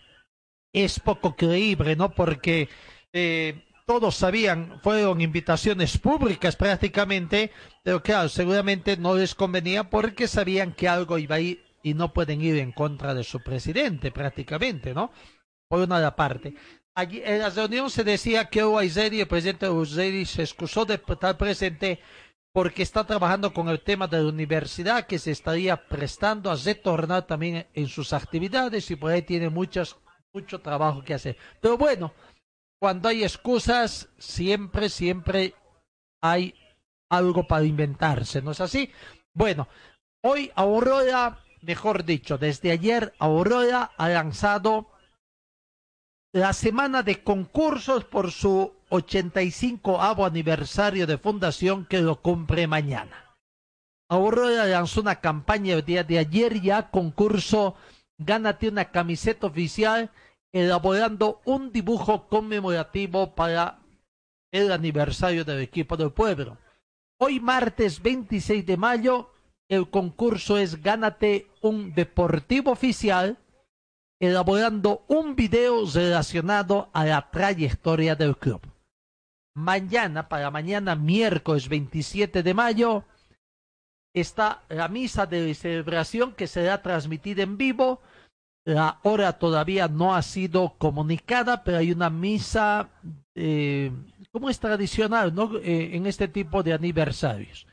es poco creíble, ¿no? Porque eh, todos sabían, fueron invitaciones públicas prácticamente, pero claro, seguramente no les convenía porque sabían que algo iba a ir y no pueden ir en contra de su presidente prácticamente, ¿no? Por una parte. En la reunión se decía que el presidente Uaizeri, se excusó de estar presente porque está trabajando con el tema de la universidad que se estaría prestando a retornar también en sus actividades y por ahí tiene muchas, mucho trabajo que hacer. Pero bueno, cuando hay excusas, siempre, siempre hay algo para inventarse, ¿no es así? Bueno, hoy Aurora, mejor dicho, desde ayer Aurora ha lanzado la semana de concursos por su 85 aniversario de fundación que lo cumple mañana. Aurora lanzó una campaña el día de ayer ya concurso Gánate una camiseta oficial elaborando un dibujo conmemorativo para el aniversario del equipo del pueblo. Hoy martes 26 de mayo el concurso es Gánate un deportivo oficial elaborando un video relacionado a la trayectoria del club. Mañana, para mañana miércoles 27 de mayo, está la misa de celebración que será transmitida en vivo. La hora todavía no ha sido comunicada, pero hay una misa, eh, como es tradicional, ¿no? Eh, en este tipo de aniversarios.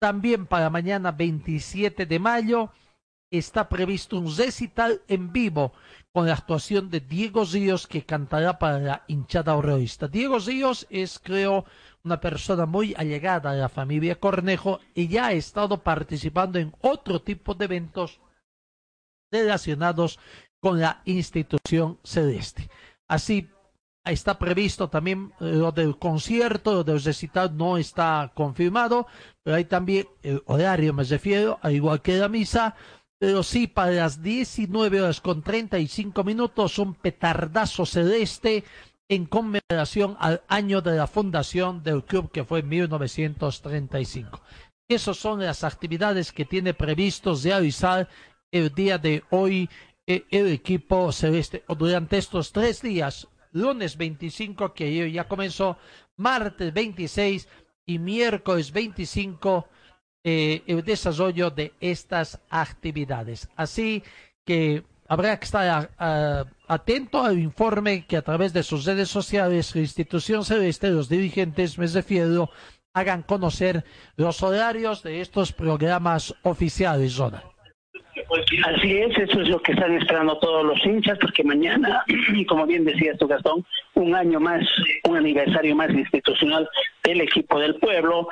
También para mañana 27 de mayo está previsto un recital en vivo con la actuación de Diego Ríos que cantará para la hinchada horrorista. Diego Ríos es, creo, una persona muy allegada a la familia Cornejo y ya ha estado participando en otro tipo de eventos relacionados con la institución celeste. Así está previsto también eh, lo del concierto, lo del recital no está confirmado, pero hay también el horario, me refiero, al igual que la misa, pero sí para las 19 horas con 35 minutos un petardazo celeste en conmemoración al año de la fundación del club que fue en 1935. Esas son las actividades que tiene previstos realizar el día de hoy eh, el equipo celeste durante estos tres días, lunes 25 que ya comenzó, martes 26 y miércoles 25 eh, el desarrollo de estas actividades. Así que habrá que estar a- a- atento al informe que a través de sus redes sociales la institución celeste, los dirigentes, me refiero, hagan conocer los horarios de estos programas oficiales, Ronald. Así es, eso es lo que están esperando todos los hinchas, porque mañana, como bien decías tú, Gastón, un año más, un aniversario más institucional del equipo del pueblo,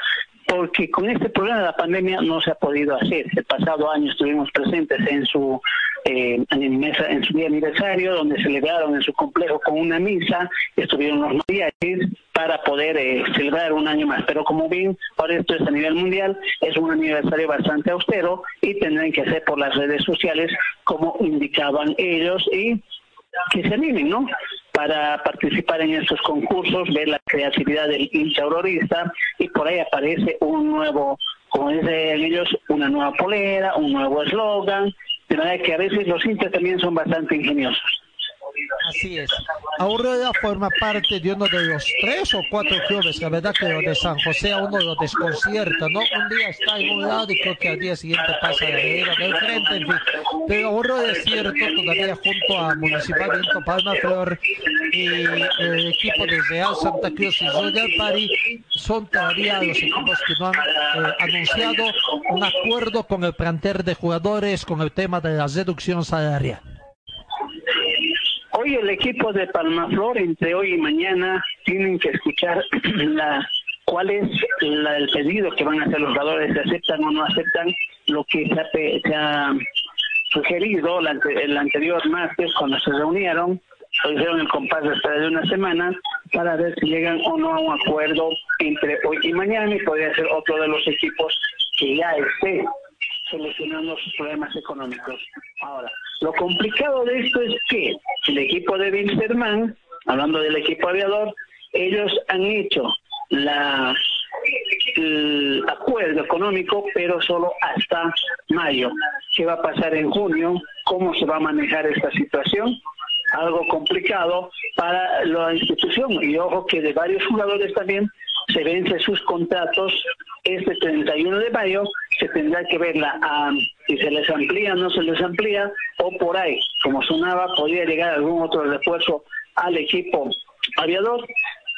porque con este problema de la pandemia no se ha podido hacer. El pasado año estuvimos presentes en su eh, en, su día aniversario, donde celebraron en su complejo con una misa, estuvieron los mariachis para poder eh, celebrar un año más. Pero como bien, ahora esto es a nivel mundial, es un aniversario bastante austero y tendrán que hacer por las redes sociales como indicaban ellos y que se animen, ¿no? Para participar en estos concursos, ver la creatividad del hincha aurorista y por ahí aparece un nuevo, como dicen ellos, una nueva polera, un nuevo eslogan, de manera que a veces los hinchas también son bastante ingeniosos. Así es. Aurora forma parte de uno de los tres o cuatro clubes, la verdad que de San José a uno lo desconcierta, ¿no? Un día está en un lado y creo que al día siguiente pasa a la vereda del frente, en fin. Pero Aurora es cierto, todavía junto a Municipal Viento Palma Flor y el equipo de Real Santa Cruz y Royal Party son todavía los equipos que no han eh, anunciado un acuerdo con el plantel de jugadores con el tema de la reducción salarial. Hoy el equipo de Palmaflor, entre hoy y mañana, tienen que escuchar la cuál es la- el pedido que van a hacer los jugadores, si aceptan o no aceptan lo que se ha, se ha sugerido la el anterior martes cuando se reunieron, lo hicieron el compás espera de una semana para ver si llegan o no a un acuerdo entre hoy y mañana y podría ser otro de los equipos que ya esté solucionando sus problemas económicos. Ahora, lo complicado de esto es que el equipo de Winterman, hablando del equipo aviador, ellos han hecho la el acuerdo económico, pero solo hasta mayo. ¿Qué va a pasar en junio? ¿Cómo se va a manejar esta situación? Algo complicado para la institución. Y ojo que de varios jugadores también se vencen sus contratos este 31 de mayo. Se tendrá que ver la, ah, si se les amplía o no se les amplía, o por ahí, como sonaba, podría llegar algún otro refuerzo al equipo aviador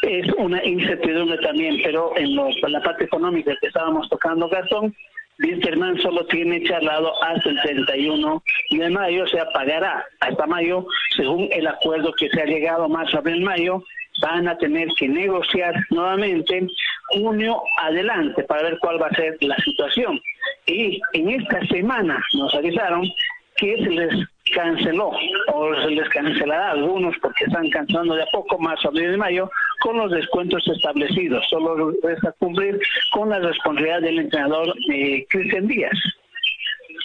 es una incertidumbre también, pero en, lo- en la parte económica que estábamos tocando, Gastón, Winterman solo tiene charlado hasta el 31 de mayo, o sea, pagará hasta mayo, según el acuerdo que se ha llegado marzo, abril, mayo, van a tener que negociar nuevamente junio adelante para ver cuál va a ser la situación. Y en esta semana nos avisaron que se les canceló o se les cancelará a algunos porque están cancelando de a poco más abril y mayo con los descuentos establecidos. Solo resta cumplir con la responsabilidad del entrenador eh, Cristian Díaz.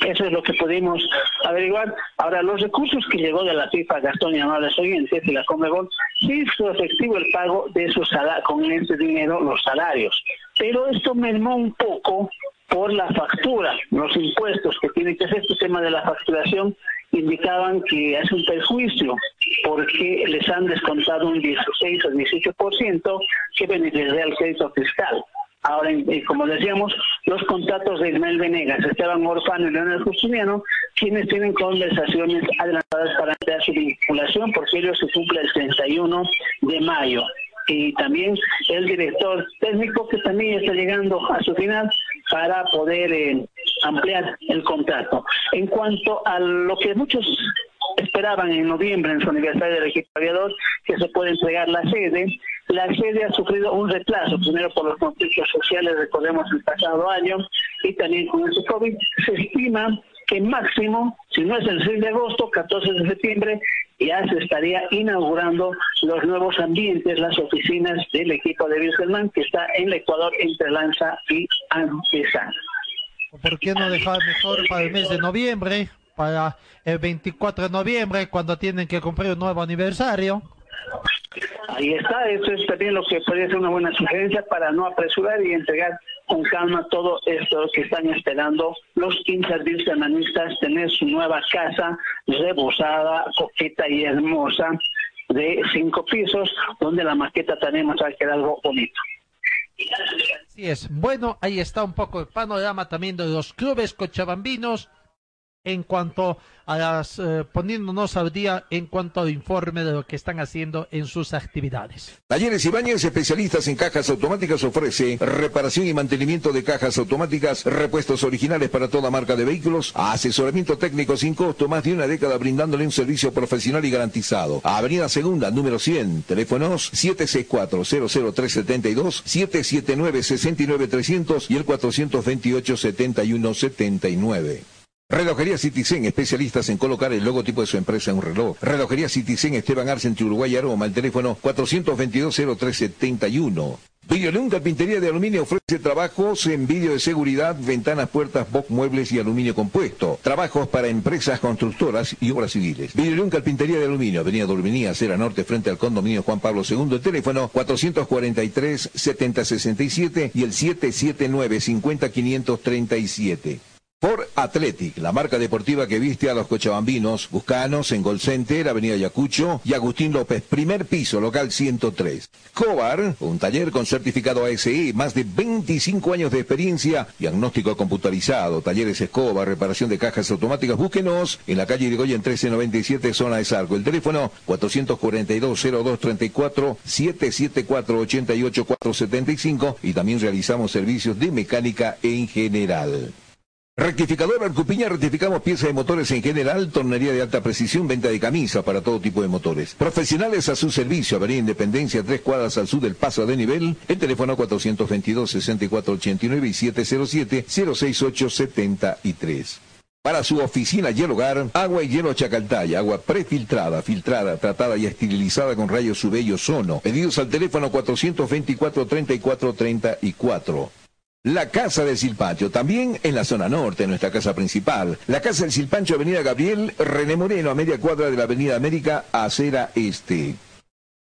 Eso es lo que pudimos averiguar. Ahora, los recursos que llegó de la FIFA, Gastón y amables oyentes, y la Comebol, sí hizo efectivo el pago de salarios, con ese dinero los salarios. Pero esto mermó un poco por la factura, los impuestos que tiene que hacer este tema de la facturación indicaban que hace un perjuicio porque les han descontado un 16 o 18% que beneficiaría al crédito fiscal. Ahora, eh, como decíamos, los contratos de Ismael Venegas, Esteban Orfano y Leonel Justiniano, quienes tienen conversaciones adelantadas para su vinculación, porque ellos se cumple el 31 de mayo. Y también el director técnico que también está llegando a su final para poder eh, ampliar el contrato. En cuanto a lo que muchos esperaban en noviembre en su aniversario del equipo aviador, que se puede entregar la sede, la sede ha sufrido un retraso, primero por los conflictos sociales, recordemos el pasado año, y también con ese COVID, se estima que máximo, si no es el 6 de agosto, 14 de septiembre, ya se estaría inaugurando los nuevos ambientes, las oficinas del equipo de Wilhelman, que está en el Ecuador entre Lanza y Antesana. ¿Por qué no dejar mejor para el mes de noviembre? Para el 24 de noviembre, cuando tienen que cumplir un nuevo aniversario. Ahí está, eso es también lo que podría ser una buena sugerencia para no apresurar y entregar con calma todo esto que están esperando los birmanistas, tener su nueva casa rebosada, coqueta y hermosa de cinco pisos, donde la maqueta también va a quedar algo bonito. Así es. Bueno, ahí está un poco el panorama también de los clubes cochabambinos en cuanto a las, eh, poniéndonos al día en cuanto al informe de lo que están haciendo en sus actividades. Talleres Ibáñez, especialistas en cajas automáticas, ofrece reparación y mantenimiento de cajas automáticas, repuestos originales para toda marca de vehículos, asesoramiento técnico sin costo, más de una década brindándole un servicio profesional y garantizado. Avenida Segunda, número 100, teléfonos 764-00372, 779-69300 y el 428-7179. Relojería Citizen, especialistas en colocar el logotipo de su empresa en un reloj. Relojería Citizen, Esteban Arce, entre Uruguay Aroma, el teléfono 422-0371. Videoleón Carpintería de Aluminio ofrece trabajos en vídeo de seguridad, ventanas, puertas, box, muebles y aluminio compuesto. Trabajos para empresas constructoras y obras civiles. Videoleón Carpintería de Aluminio, Avenida Dorminía, Acera Norte, frente al condominio Juan Pablo II, el teléfono 443-7067 y el 779-50537. Por Athletic, la marca deportiva que viste a los cochabambinos, Buscanos en Gol Center, Avenida Yacucho y Agustín López, primer piso, local 103. Cobar, un taller con certificado ASE, más de 25 años de experiencia, diagnóstico computarizado, talleres Escobar, reparación de cajas automáticas, búsquenos en la calle Irigoyen 1397, zona de Sarco. El teléfono 442-0234, 774-88475 y también realizamos servicios de mecánica en general. Rectificador Arcupiña, rectificamos piezas de motores en general, tornería de alta precisión, venta de camisas para todo tipo de motores. Profesionales a su servicio, Avenida Independencia, tres cuadras al sur del paso de nivel, el teléfono 422-6489 y 707-06873. Para su oficina y el hogar, agua y hielo Chacaltaya, agua prefiltrada, filtrada, tratada y esterilizada con rayos UV y ozono. Pedidos al teléfono 424-3434. La Casa del Silpancho, también en la zona norte, nuestra casa principal. La Casa del Silpancho, Avenida Gabriel, René Moreno, a media cuadra de la Avenida América, acera este.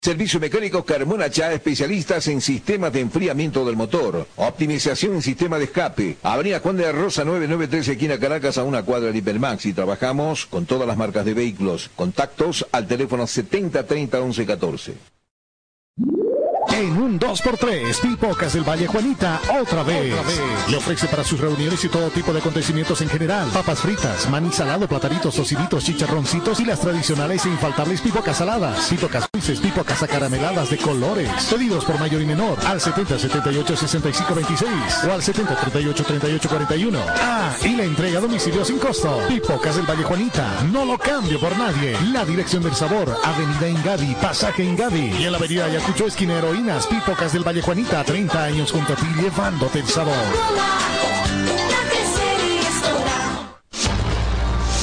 Servicio mecánico Carmona Chá, especialistas en sistemas de enfriamiento del motor, optimización en sistema de escape. Avenida Juan de la Rosa 993, esquina Caracas, a una cuadra de Hipermax. Y trabajamos con todas las marcas de vehículos. Contactos al teléfono 7030 1114. En un 2x3, Pipocas del Valle Juanita, otra vez. Le ofrece para sus reuniones y todo tipo de acontecimientos en general. Papas fritas, maní salado, plataritos, tociditos, chicharroncitos y las tradicionales e infaltables pipocas saladas. Pipocas dulces, pipocas acarameladas de colores. Pedidos por mayor y menor al 70 78 65 26 o al 70 38 38 41. Ah, y la entrega a domicilio sin costo. Pipocas del Valle Juanita, no lo cambio por nadie. La dirección del sabor, Avenida Ingavi, Pasaje Ingavi. Y en la Avenida Ayacucho, esquina Heroínas, Pipocas del Valle Juanita, 30 años junto a ti llevándote el sabor.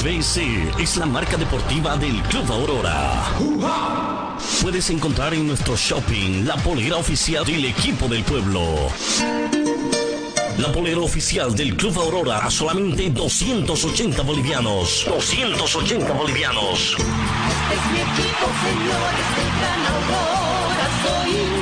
BC es la marca deportiva del Club Aurora. Puedes encontrar en nuestro shopping la polera oficial del equipo del pueblo. La polera oficial del Club Aurora a solamente 280 bolivianos. 280 bolivianos. Es mi equipo, señores, el gran Aurora, soy hincha.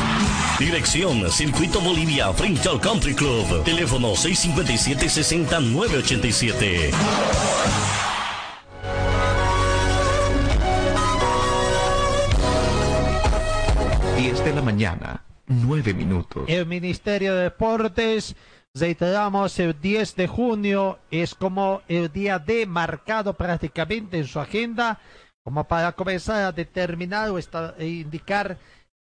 Dirección Circuito Bolivia frente al Country Club. Teléfono 657-60987. 10 de la mañana, 9 minutos. El Ministerio de Deportes, reiteramos, el 10 de junio es como el día D marcado prácticamente en su agenda, como para comenzar a determinar o e indicar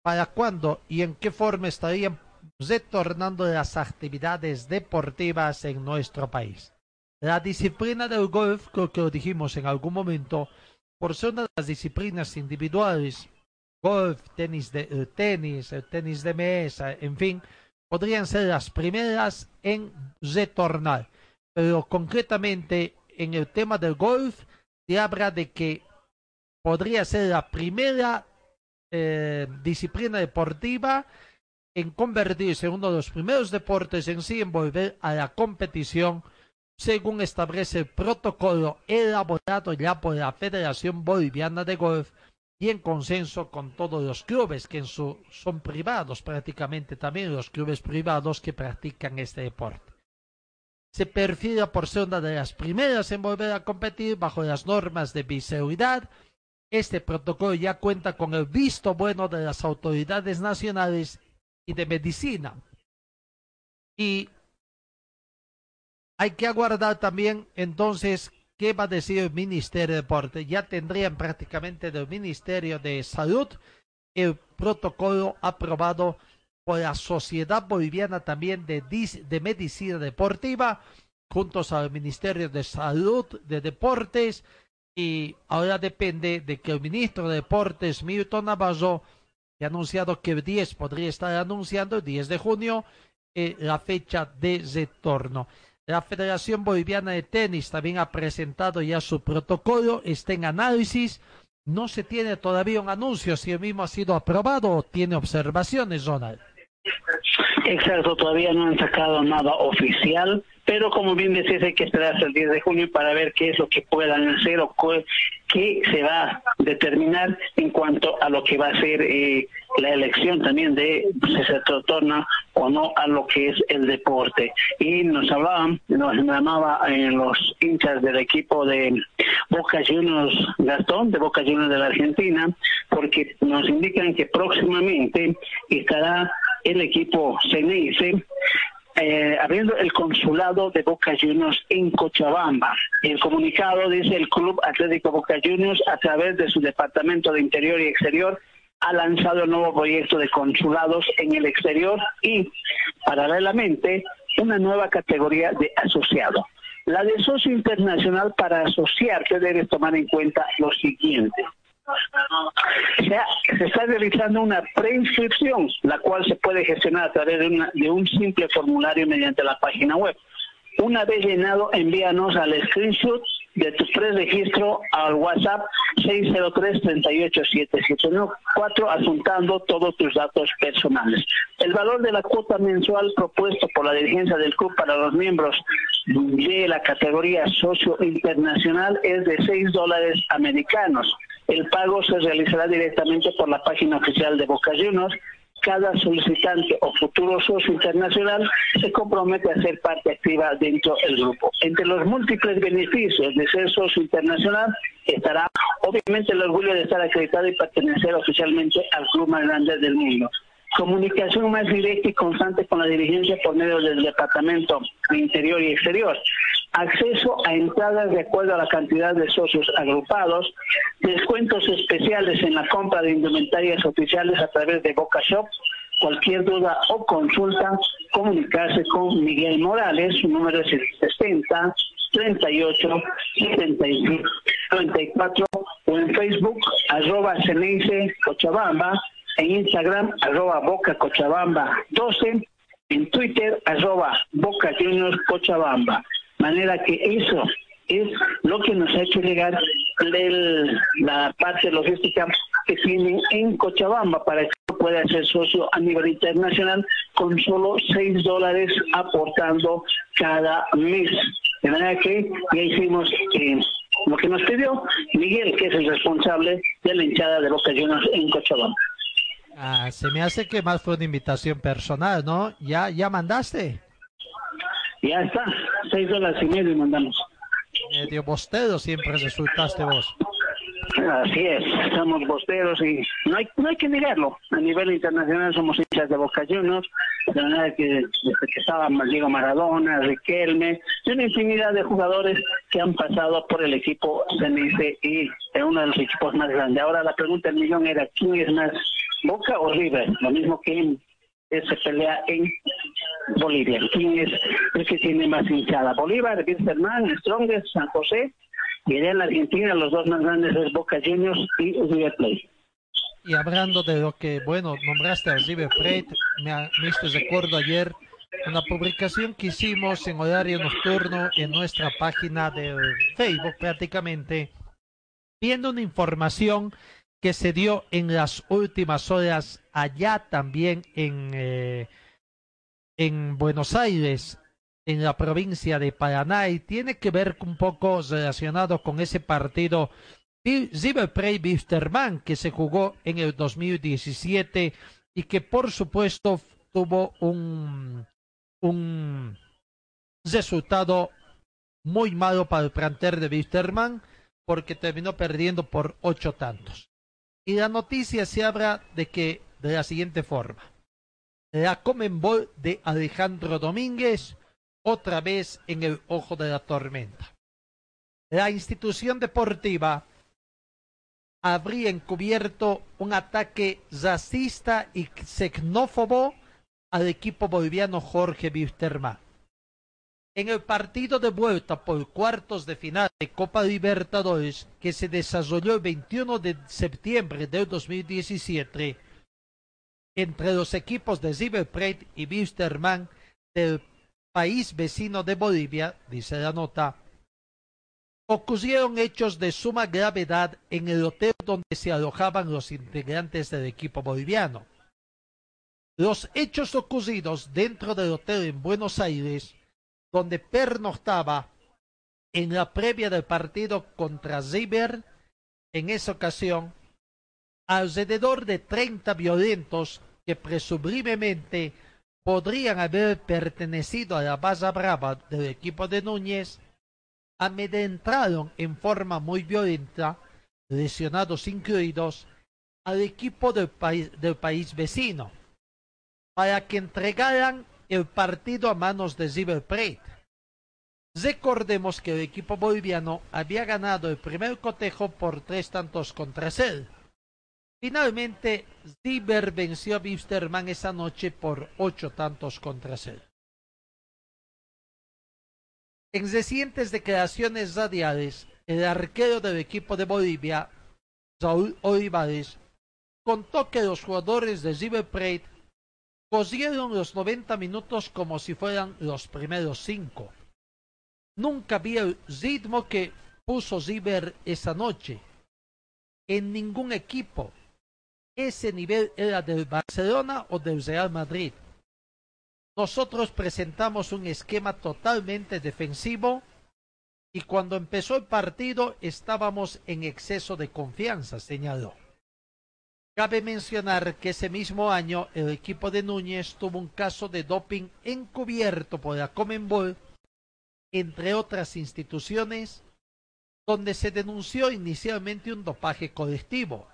para cuándo y en qué forma estarían retornando las actividades deportivas en nuestro país. La disciplina del golf, creo que lo dijimos en algún momento, por ser una de las disciplinas individuales, golf, tenis de eh, tenis, el tenis de mesa, en fin, podrían ser las primeras en retornar. Pero concretamente en el tema del golf se habla de que podría ser la primera eh, disciplina deportiva en convertirse en uno de los primeros deportes en sí en volver a la competición según establece el protocolo elaborado ya por la Federación Boliviana de Golf y en consenso con todos los clubes que son privados prácticamente también los clubes privados que practican este deporte. Se perfila por ser una de las primeras en volver a competir bajo las normas de bioseguridad. Este protocolo ya cuenta con el visto bueno de las autoridades nacionales y de medicina. Y hay que aguardar también entonces qué va a decir el Ministerio de Deporte. Ya tendrían prácticamente del Ministerio de Salud el protocolo aprobado por la Sociedad Boliviana también de, de Medicina Deportiva, juntos al Ministerio de Salud, de Deportes, y ahora depende de que el ministro de Deportes, Milton Navarro, que ha anunciado que el 10 podría estar anunciando el 10 de junio eh, la fecha de retorno. La Federación Boliviana de Tenis también ha presentado ya su protocolo, está en análisis. No se tiene todavía un anuncio si el mismo ha sido aprobado o tiene observaciones, Ronald. Exacto, todavía no han sacado nada oficial, pero como bien decís, hay que esperar hasta el 10 de junio para ver qué es lo que puedan hacer o qué se va a determinar en cuanto a lo que va a ser eh, la elección también de si se retorna o no a lo que es el deporte. Y nos hablaban, nos llamaba eh, los hinchas del equipo de Boca Juniors Gastón, de Boca Juniors de la Argentina, porque nos indican que próximamente estará el equipo Ceneice eh, abriendo el consulado de Boca Juniors en Cochabamba. El comunicado dice el Club Atlético Boca Juniors a través de su Departamento de Interior y Exterior ha lanzado el nuevo proyecto de consulados en el exterior y, paralelamente, una nueva categoría de asociado. La de socio internacional para asociarte debes tomar en cuenta lo siguiente. Se, está realizando una preinscripción, la cual se puede gestionar a través de, de un simple formulario mediante la página web. Una vez llenado, envíanos al screenshot de tu preregistro al WhatsApp 603-38774, adjuntando todos tus datos personales. El valor de la cuota mensual propuesto por la dirigencia del club para los miembros de la categoría socio internacional es de 6 dólares americanos. El pago se realizará directamente por la página oficial de Boca cada solicitante o futuro socio internacional se compromete a ser parte activa dentro del grupo. Entre los múltiples beneficios de ser socio internacional estará obviamente el orgullo de estar acreditado y pertenecer oficialmente al club más grande del mundo comunicación más directa y constante con la dirigencia por medio del Departamento de Interior y Exterior, acceso a entradas de acuerdo a la cantidad de socios agrupados, descuentos especiales en la compra de indumentarias oficiales a través de Boca Shop, cualquier duda o consulta, comunicarse con Miguel Morales, su número es el 60 38 75 94 o en Facebook arroba Ceneice Cochabamba en Instagram, arroba Boca Cochabamba 12, en Twitter, arroba Boca Juniors Cochabamba. Manera que eso es lo que nos ha hecho llegar la parte logística que tienen en Cochabamba para que pueda ser socio a nivel internacional con solo 6 dólares aportando cada mes. De manera que ya hicimos eh, lo que nos pidió Miguel, que es el responsable de la hinchada de Boca Juniors en Cochabamba. Ah, se me hace que más fue una invitación personal, ¿no? ¿Ya, ya mandaste? Ya está, seis dólares y medio mandamos. Medio bostero siempre resultaste vos. Así es, somos bosteros y no hay, no hay que negarlo. A nivel internacional somos hinchas de Boca Juniors, de manera que desde que estaba Diego Maradona, Riquelme, y una infinidad de jugadores que han pasado por el equipo CNC y es uno de los equipos más grandes. Ahora la pregunta del millón era, ¿quién es más Boca o River, lo mismo que se pelea en Bolivia. ¿Quién es el que tiene más hinchada? Bolívar, Wilstermann, Strongest, San José, y en la Argentina los dos más grandes es Boca Juniors y River Plate. Y hablando de lo que, bueno, nombraste a River Plate, me, me hice recuerdo ayer una publicación que hicimos en horario nocturno en nuestra página de Facebook prácticamente, viendo una información que se dio en las últimas horas allá también en, eh, en Buenos Aires, en la provincia de Paraná, y tiene que ver un poco relacionado con ese partido River Plate que se jugó en el 2017 y que por supuesto tuvo un, un resultado muy malo para el planter de Wisterman porque terminó perdiendo por ocho tantos. Y la noticia se habla de que de la siguiente forma. La Comenbol de Alejandro Domínguez otra vez en el ojo de la tormenta. La institución deportiva habría encubierto un ataque racista y xenófobo al equipo boliviano Jorge Wisterman. En el partido de vuelta por cuartos de final de Copa Libertadores que se desarrolló el 21 de septiembre del 2017 entre los equipos de River Plate y Wisterman del país vecino de Bolivia, dice la nota, ocurrieron hechos de suma gravedad en el hotel donde se alojaban los integrantes del equipo boliviano. Los hechos ocurridos dentro del hotel en Buenos Aires, donde pernoctaba en la previa del partido contra Ziber, en esa ocasión, alrededor de 30 violentos que presumiblemente podrían haber pertenecido a la base brava del equipo de Núñez, amedrentaron en forma muy violenta, lesionados incluidos, al equipo del país, del país vecino, para que entregaran el partido a manos de River Plate. Recordemos que el equipo boliviano había ganado el primer cotejo por tres tantos contra cero. Finalmente, River venció a Wisterman esa noche por ocho tantos contra cero. En recientes declaraciones radiales, el arquero del equipo de Bolivia, Saúl Olivares, contó que los jugadores de River Plate cosieron los 90 minutos como si fueran los primeros cinco. Nunca vi el ritmo que puso River esa noche. En ningún equipo. Ese nivel era del Barcelona o del Real Madrid. Nosotros presentamos un esquema totalmente defensivo y cuando empezó el partido estábamos en exceso de confianza, señaló. Cabe mencionar que ese mismo año el equipo de Núñez tuvo un caso de doping encubierto por la Comenbol, entre otras instituciones, donde se denunció inicialmente un dopaje colectivo,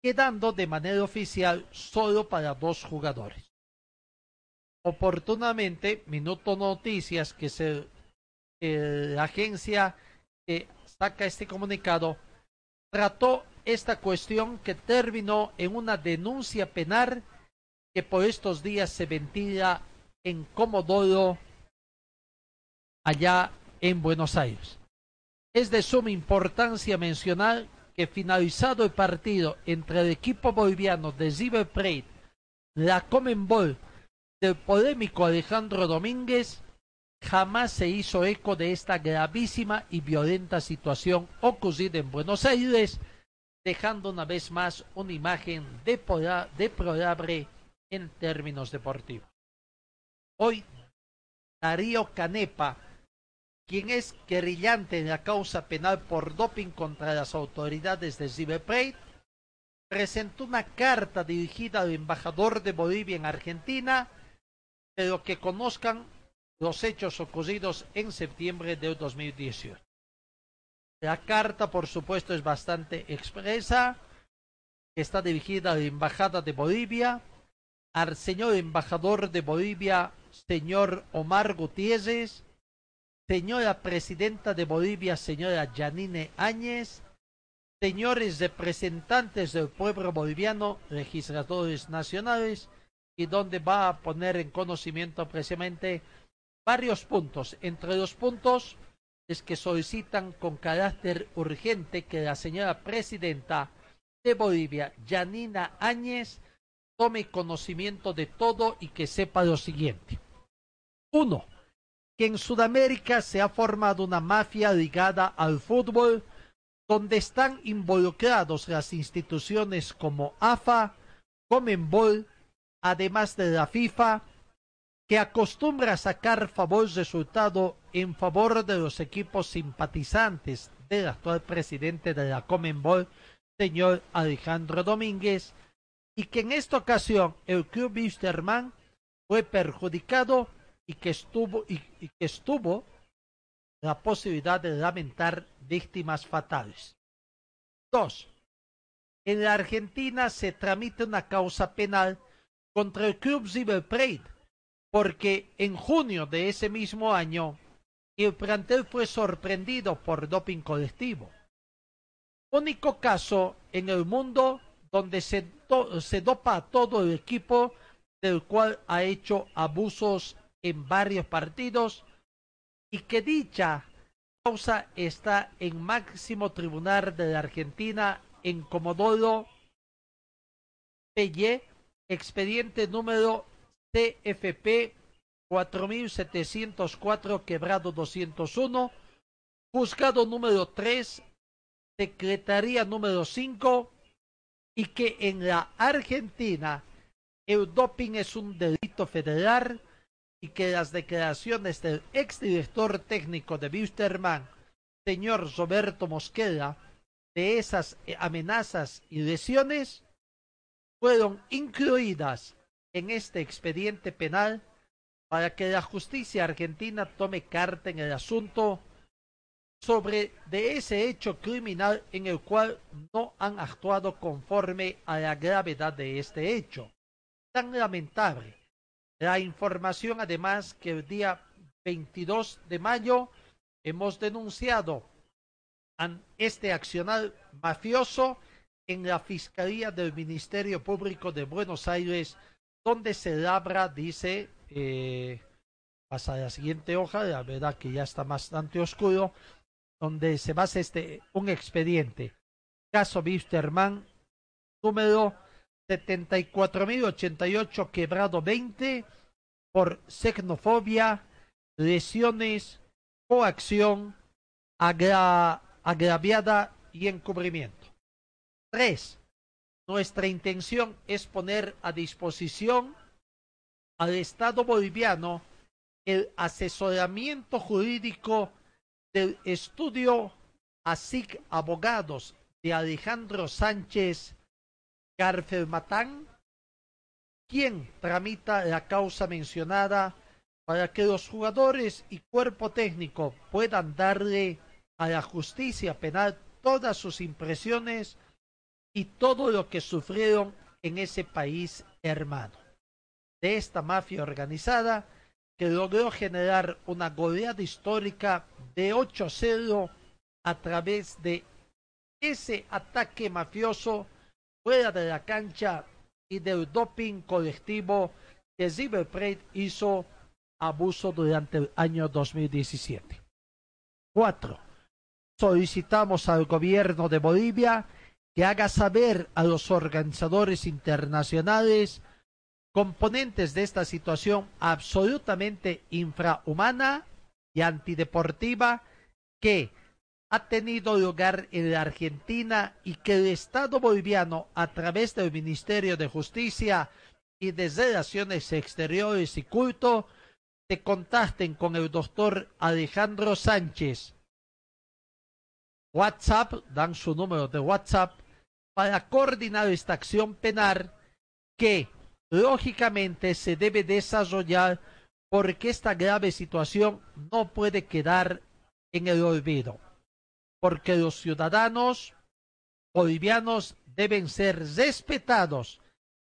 quedando de manera oficial solo para dos jugadores. Oportunamente, Minuto Noticias, que es la agencia que saca este comunicado, trató esta cuestión que terminó en una denuncia penal que por estos días se ventila en Comodoro, allá en Buenos Aires. Es de suma importancia mencionar que finalizado el partido entre el equipo boliviano de River la Comenbol del polémico Alejandro Domínguez, jamás se hizo eco de esta gravísima y violenta situación ocurrida en Buenos Aires, dejando una vez más una imagen deplorable en términos deportivos. Hoy, Darío Canepa, quien es guerrillante en la causa penal por doping contra las autoridades de River presentó una carta dirigida al embajador de Bolivia en Argentina, pero que conozcan los hechos ocurridos en septiembre de 2018. La carta, por supuesto, es bastante expresa. Está dirigida a la Embajada de Bolivia, al señor embajador de Bolivia, señor Omar Gutiérrez, señora presidenta de Bolivia, señora Janine Áñez, señores representantes del pueblo boliviano, legisladores nacionales, y donde va a poner en conocimiento precisamente varios puntos. Entre los puntos es que solicitan con carácter urgente que la señora presidenta de Bolivia, Janina Áñez, tome conocimiento de todo y que sepa lo siguiente. Uno, que en Sudamérica se ha formado una mafia ligada al fútbol donde están involucrados las instituciones como AFA, Comenbol, además de la FIFA, que acostumbra a sacar favor resultado en favor de los equipos simpatizantes del actual presidente de la Comenbol, señor Alejandro Domínguez, y que en esta ocasión el club Wisterman fue perjudicado y que estuvo y, que estuvo la posibilidad de lamentar víctimas fatales. Dos, en la Argentina se tramita una causa penal contra el club River Plate porque en junio de ese mismo año el plantel fue sorprendido por doping colectivo. Único caso en el mundo donde se, se dopa a todo el equipo del cual ha hecho abusos en varios partidos y que dicha causa está en máximo tribunal de la Argentina en Comodoro Pelle, expediente número CFP 4704 quebrado 201, juzgado número 3, secretaría número 5 y que en la Argentina el doping es un delito federal y que las declaraciones del exdirector técnico de Wisterman, señor Roberto Mosqueda, de esas amenazas y lesiones fueron incluidas en este expediente penal para que la justicia argentina tome carta en el asunto sobre de ese hecho criminal en el cual no han actuado conforme a la gravedad de este hecho. Tan lamentable. La información además que el día 22 de mayo hemos denunciado este accionar mafioso en la Fiscalía del Ministerio Público de Buenos Aires, donde se labra, dice, eh, pasa la siguiente hoja, la verdad que ya está bastante oscuro, donde se basa este, un expediente. Caso Bisterman, número 74.088, quebrado 20, por xenofobia, lesiones, coacción, agra agraviada y encubrimiento. 3. Nuestra intención es poner a disposición al Estado boliviano el asesoramiento jurídico del estudio ASIC Abogados de Alejandro Sánchez Garfelmatán, quien tramita la causa mencionada para que los jugadores y cuerpo técnico puedan darle a la justicia penal todas sus impresiones y todo lo que sufrieron en ese país hermano. De esta mafia organizada que logró generar una goleada histórica de 8-0 a través de ese ataque mafioso fuera de la cancha y del doping colectivo que River hizo abuso durante el año 2017. 4 solicitamos al gobierno de Bolivia que haga saber a los organizadores internacionales componentes de esta situación absolutamente infrahumana y antideportiva que ha tenido lugar en la Argentina y que el Estado boliviano, a través del Ministerio de Justicia y de Relaciones Exteriores y Culto, se contacten con el doctor Alejandro Sánchez, WhatsApp, dan su número de WhatsApp para coordinar esta acción penal que lógicamente se debe desarrollar porque esta grave situación no puede quedar en el olvido, porque los ciudadanos bolivianos deben ser respetados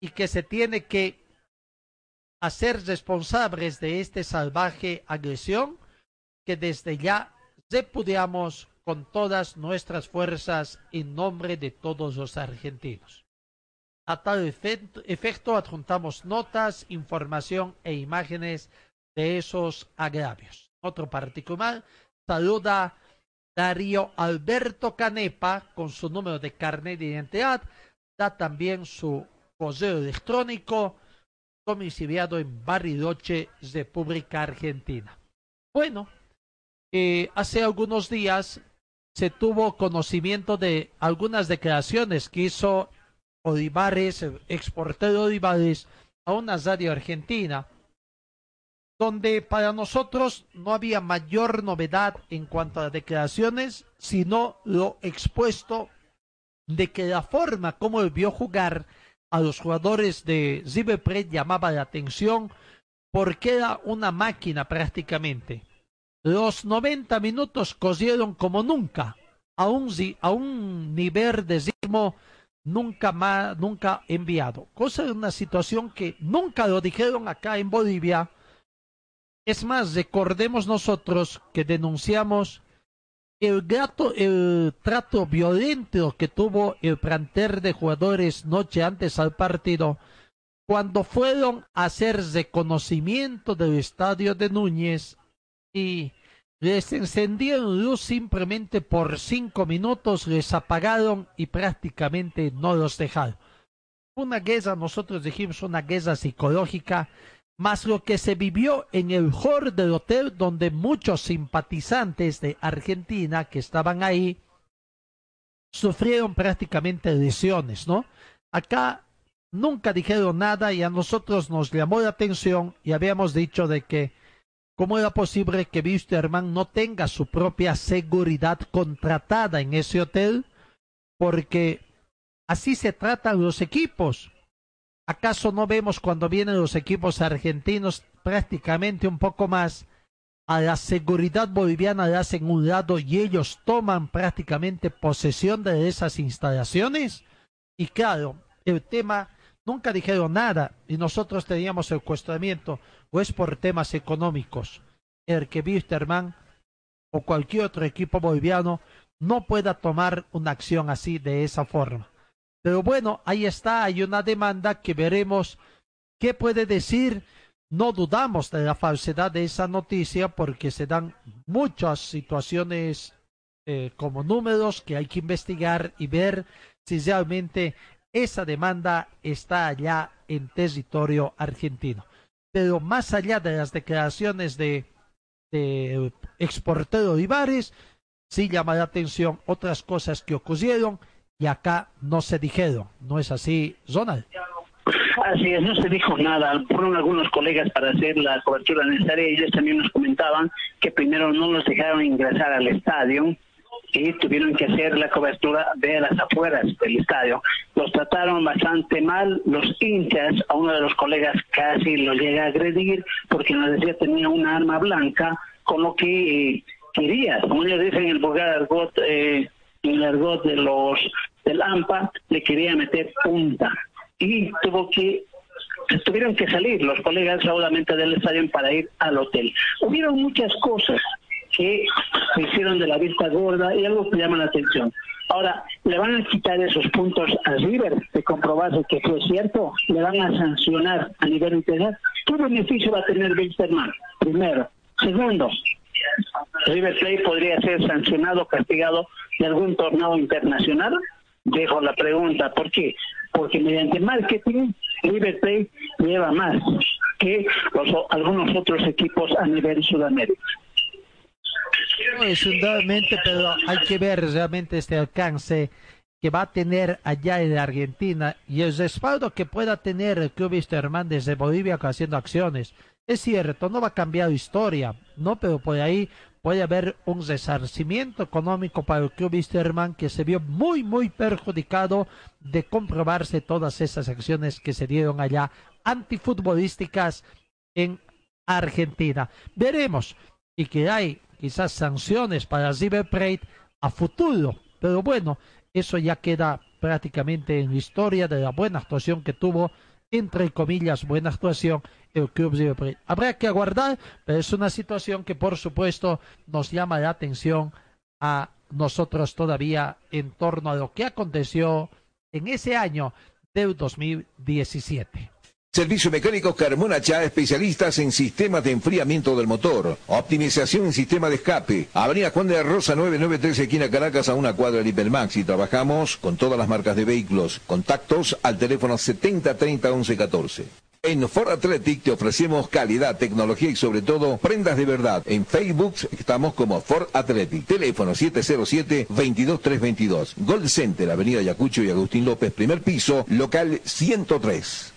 y que se tiene que hacer responsables de esta salvaje agresión que desde ya repudiamos con todas nuestras fuerzas en nombre de todos los argentinos. A tal efecto adjuntamos notas, información e imágenes de esos agravios. Otro particular saluda Darío Alberto Canepa con su número de carnet de identidad, da también su correo electrónico domiciliado en Bariloche, República Argentina. Bueno, eh, hace algunos días se tuvo conocimiento de algunas declaraciones que hizo Olivares, exportero Olivares, a una radio argentina, donde para nosotros no había mayor novedad en cuanto a declaraciones, sino lo expuesto de que la forma como él vio jugar a los jugadores de River llamaba la atención porque era una máquina prácticamente. Los 90 minutos cosieron como nunca, a un, a un nivel de ritmo nunca más, nunca enviado. Cosa de una situación que nunca lo dijeron acá en Bolivia. Es más, recordemos nosotros que denunciamos el, el trato violento que tuvo el planter de jugadores noche antes al partido, cuando fueron a hacer reconocimiento del estadio de Núñez y les encendieron luz simplemente por cinco minutos, les apagaron y prácticamente no los dejaron. Una guerra, nosotros dijimos una guerra psicológica, más lo que se vivió en el hall del hotel donde muchos simpatizantes de Argentina que estaban ahí sufrieron prácticamente lesiones, ¿no? Acá nunca dijeron nada y a nosotros nos llamó la atención y habíamos dicho de que cómo era posible que Wisterman no tenga su propia seguridad contratada en ese hotel porque así se tratan los equipos. ¿Acaso no vemos cuando vienen los equipos argentinos prácticamente un poco más a la seguridad boliviana le hacen un lado y ellos toman prácticamente posesión de esas instalaciones? Y claro, el tema nunca dijeron nada y nosotros teníamos el cuestionamiento, o es por temas económicos, el que Wisterman o cualquier otro equipo boliviano no pueda tomar una acción así de esa forma. Pero bueno, ahí está, hay una demanda que veremos qué puede decir. No dudamos de la falsedad de esa noticia porque se dan muchas situaciones eh, como números que hay que investigar y ver si realmente esa demanda está allá en territorio argentino. Pero más allá de las declaraciones de, de exportero Olivares, sí llama la atención otras cosas que ocurrieron y acá no se dijeron. ¿No es así, Ronald? Así es, no se dijo nada. Fueron algunos colegas para hacer la cobertura necesaria y ellos también nos comentaban que primero no los dejaron ingresar al estadio y tuvieron que hacer la cobertura de las afueras del estadio. Los trataron bastante mal, los hinchas, a uno de los colegas casi lo llega a agredir porque nos decía tenía una arma blanca, con lo que eh, quería, como ellos dicen en el vulgar argot, eh, el argot de los del AMPA, le quería meter punta y tuvo que tuvieron que salir los colegas solamente del estadio para ir al hotel. Hubieron muchas cosas que hicieron de la vista gorda y algo que llama la atención. Ahora, ¿le van a quitar esos puntos a River de comprobarse que fue cierto? ¿Le van a sancionar a nivel integral? ¿Qué beneficio va a tener Wilstermann? Primero. Segundo, River Plate podría ser sancionado, castigado de algún torneo internacional. Dejo la pregunta, ¿por qué? Porque mediante marketing, River Plate lleva más que los, algunos otros equipos a nivel Sudamérica. Indudablemente, pero hay que ver realmente este alcance que va a tener allá en Argentina y el respaldo que pueda tener el club Hernández de Bolivia haciendo acciones. Es cierto, no va a cambiar historia, ¿no? Pero por ahí puede haber un resarcimiento económico para el club Wisterman que se vio muy, muy perjudicado de comprobarse todas esas acciones que se dieron allá antifutbolísticas en Argentina. Veremos y que hay quizás sanciones para River a futuro, pero bueno, eso ya queda prácticamente en la historia de la buena actuación que tuvo, entre comillas, buena actuación el Club River. Habrá que aguardar, pero es una situación que por supuesto nos llama la atención a nosotros todavía en torno a lo que aconteció en ese año del 2017. Servicio Mecánico Carmona Chá, especialistas en sistemas de enfriamiento del motor, optimización en sistema de escape. Avenida Juan de la Rosa 993, esquina Caracas, a una cuadra del Hipermax. Y trabajamos con todas las marcas de vehículos. Contactos al teléfono 7030 1114. En Ford Athletic te ofrecemos calidad, tecnología y sobre todo prendas de verdad. En Facebook estamos como Ford Athletic. Teléfono 707-22322. Gold Center, Avenida Yacucho y Agustín López, primer piso, local 103.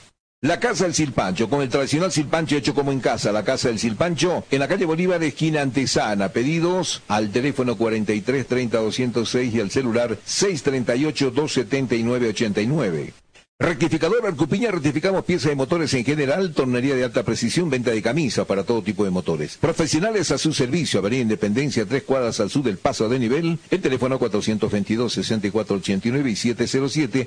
La Casa del Silpancho, con el tradicional silpancho hecho como en casa. La Casa del Silpancho, en la calle Bolívar, esquina Antesana. Pedidos al teléfono 43 30 206 y al celular 638 279 89. Rectificador Arcupiña, rectificamos piezas de motores en general, tornería de alta precisión, venta de camisas para todo tipo de motores. Profesionales a su servicio, Avenida Independencia, tres cuadras al sur del paso de nivel, el teléfono 422-6489 y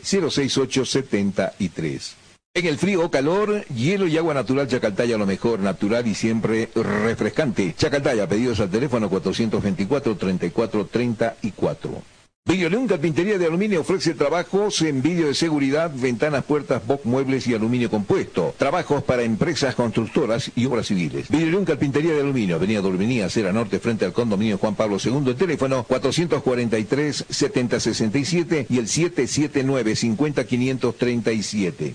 707-06873. En el frío o calor, hielo y agua natural Chacaltaya, lo mejor, natural y siempre refrescante. Chacaltaya, pedidos al teléfono 424-3434. Videoleón Carpintería de Aluminio ofrece trabajos en vídeo de seguridad, ventanas, puertas, box, muebles y aluminio compuesto. Trabajos para empresas constructoras y obras civiles. Videoleón Carpintería de Aluminio, Avenida Dorminía, Acera Norte, frente al condominio Juan Pablo II. El teléfono 443-7067 y el 779-50537.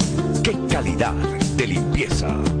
¡Qué calidad de limpieza!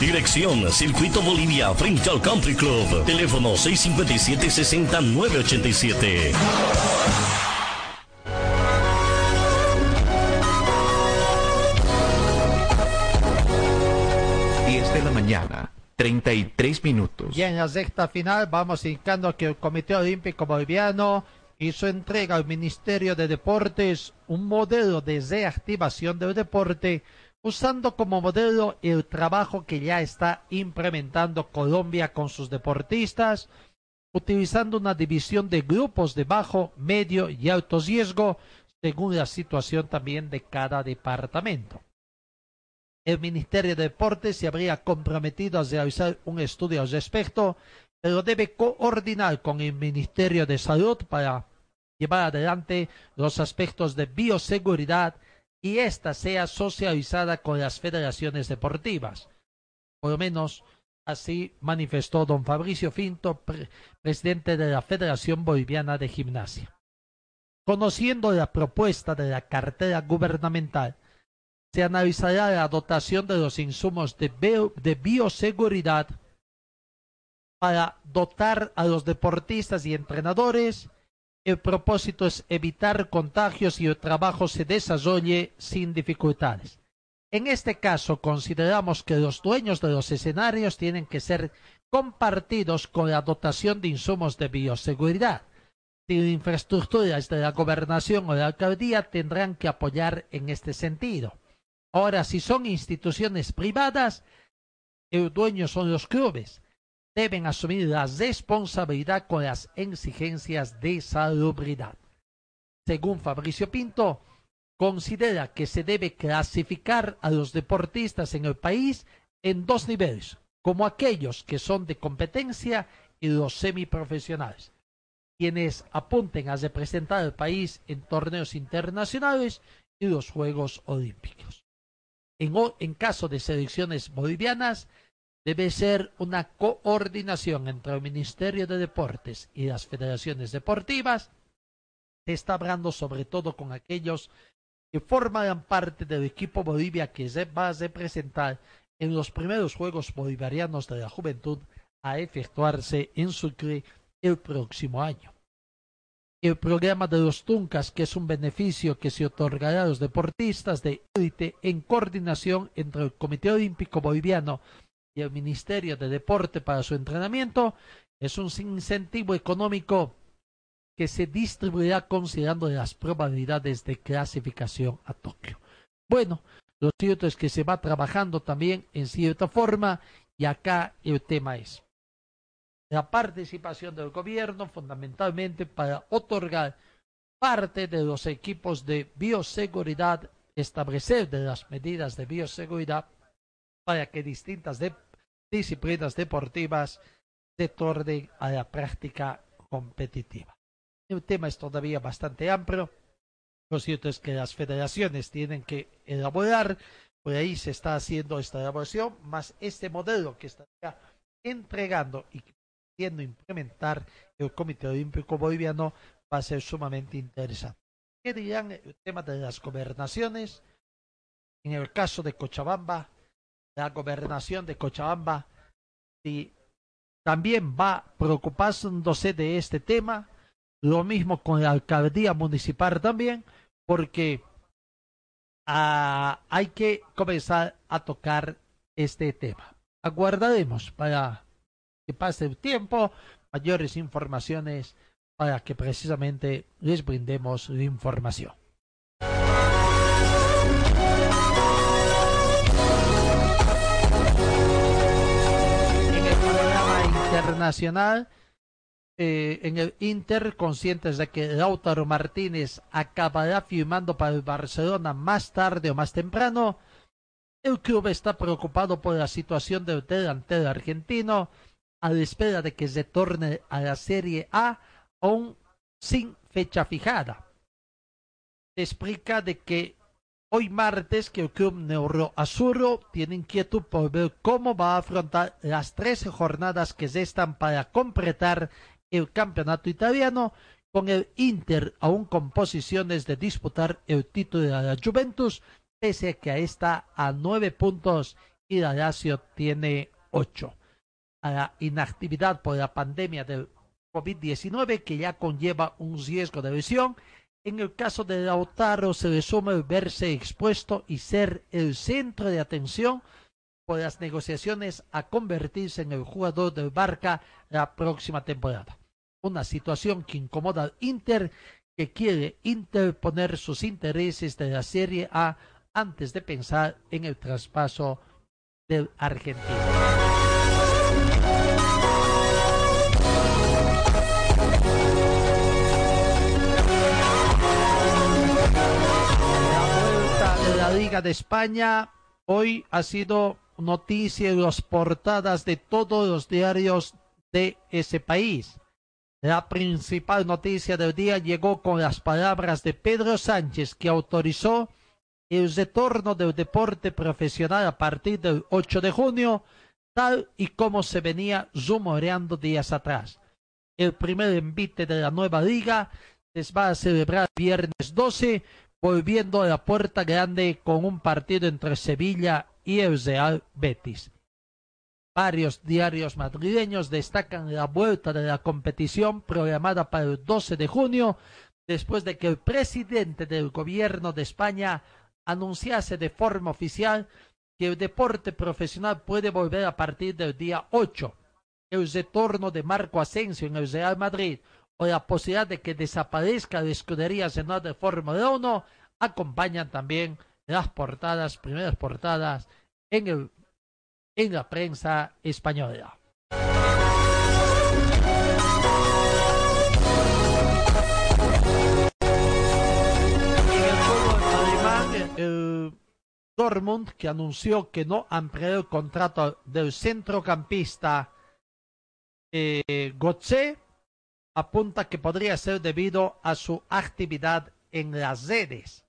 Dirección Circuito Bolivia frente al Country Club. Teléfono 657-60987. Diez de la mañana, 33 minutos. Y en la sexta final vamos indicando que el Comité Olímpico Boliviano hizo entrega al Ministerio de Deportes un modelo de reactivación del deporte usando como modelo el trabajo que ya está implementando Colombia con sus deportistas, utilizando una división de grupos de bajo, medio y alto riesgo según la situación también de cada departamento. El Ministerio de Deportes se habría comprometido a realizar un estudio al respecto, pero debe coordinar con el Ministerio de Salud para llevar adelante los aspectos de bioseguridad y ésta sea socializada con las federaciones deportivas. Por lo menos así manifestó don Fabricio Finto, pre presidente de la Federación Boliviana de Gimnasia. Conociendo la propuesta de la cartera gubernamental, se analizará la dotación de los insumos de bioseguridad para dotar a los deportistas y entrenadores el propósito es evitar contagios y el trabajo se desarrolle sin dificultades. En este caso, consideramos que los dueños de los escenarios tienen que ser compartidos con la dotación de insumos de bioseguridad. Si la infraestructura es de la gobernación o de la alcaldía, tendrán que apoyar en este sentido. Ahora, si son instituciones privadas, el dueño son los clubes deben asumir la responsabilidad con las exigencias de salubridad. Según Fabricio Pinto, considera que se debe clasificar a los deportistas en el país en dos niveles, como aquellos que son de competencia y los semiprofesionales, quienes apunten a representar al país en torneos internacionales y los Juegos Olímpicos. En, en caso de selecciones bolivianas, debe ser una coordinación entre el Ministerio de Deportes y las federaciones deportivas. Se está hablando sobre todo con aquellos que forman parte del equipo Bolivia que se va a representar en los primeros Juegos Bolivarianos de la Juventud a efectuarse en Sucre el próximo año. el programa de los Tuncas, que es un beneficio que se otorgará a los deportistas de élite en coordinación entre el Comité Olímpico Boliviano y el Ministerio de Deporte para su entrenamiento, es un incentivo económico que se distribuirá considerando las probabilidades de clasificación a Tokio. Bueno, lo cierto es que se va trabajando también en cierta forma y acá el tema es la participación del gobierno fundamentalmente para otorgar parte de los equipos de bioseguridad, establecer de las medidas de bioseguridad para que distintas disciplinas deportivas se tornen a la práctica competitiva. El tema es todavía bastante amplio. Lo cierto es que las federaciones tienen que elaborar, por ahí se está haciendo esta elaboración, más este modelo que está entregando y implementar el Comité Olímpico Boliviano va a ser sumamente interesante. ¿Qué dirán el tema de las gobernaciones? En el caso de Cochabamba, la gobernación de Cochabamba si también va preocupándose de este tema, lo mismo con la alcaldía municipal también, porque ah, hay que comenzar a tocar este tema. Aguardaremos para que pase el tiempo, mayores informaciones para que precisamente les brindemos la información. Internacional, eh, en el Inter, conscientes de que Lautaro Martínez acabará firmando para el Barcelona más tarde o más temprano, el club está preocupado por la situación del delantero argentino, a la espera de que se torne a la Serie A aún sin fecha fijada. Explica de que hoy martes que el club Neuro Azuro tiene inquietud por ver cómo va a afrontar las tres jornadas que se están para completar el campeonato italiano con el Inter aún con posiciones de disputar el título de la Juventus pese a que está a nueve puntos y la Lazio tiene ocho a la inactividad por la pandemia del COVID-19 que ya conlleva un riesgo de lesión. En el caso de Lautaro se le suma el verse expuesto y ser el centro de atención por las negociaciones a convertirse en el jugador del Barca la próxima temporada. Una situación que incomoda al Inter que quiere interponer sus intereses de la Serie A antes de pensar en el traspaso del argentino. Liga de España hoy ha sido noticia en las portadas de todos los diarios de ese país. La principal noticia del día llegó con las palabras de Pedro Sánchez, que autorizó el retorno del deporte profesional a partir del 8 de junio, tal y como se venía rumoreando días atrás. El primer envite de la nueva liga se va a celebrar viernes 12 volviendo a la puerta grande con un partido entre Sevilla y el Real Betis. Varios diarios madrileños destacan la vuelta de la competición programada para el 12 de junio, después de que el presidente del gobierno de España anunciase de forma oficial que el deporte profesional puede volver a partir del día 8. El retorno de Marco Asensio en el Real Madrid o la posibilidad de que desaparezca la escudería nacional de Fórmula 1 acompañan también las portadas, primeras portadas en, el, en la prensa española. el Dortmund, que anunció que no amplió el contrato del centrocampista eh, Gotze, apunta que podría ser debido a su actividad en las redes.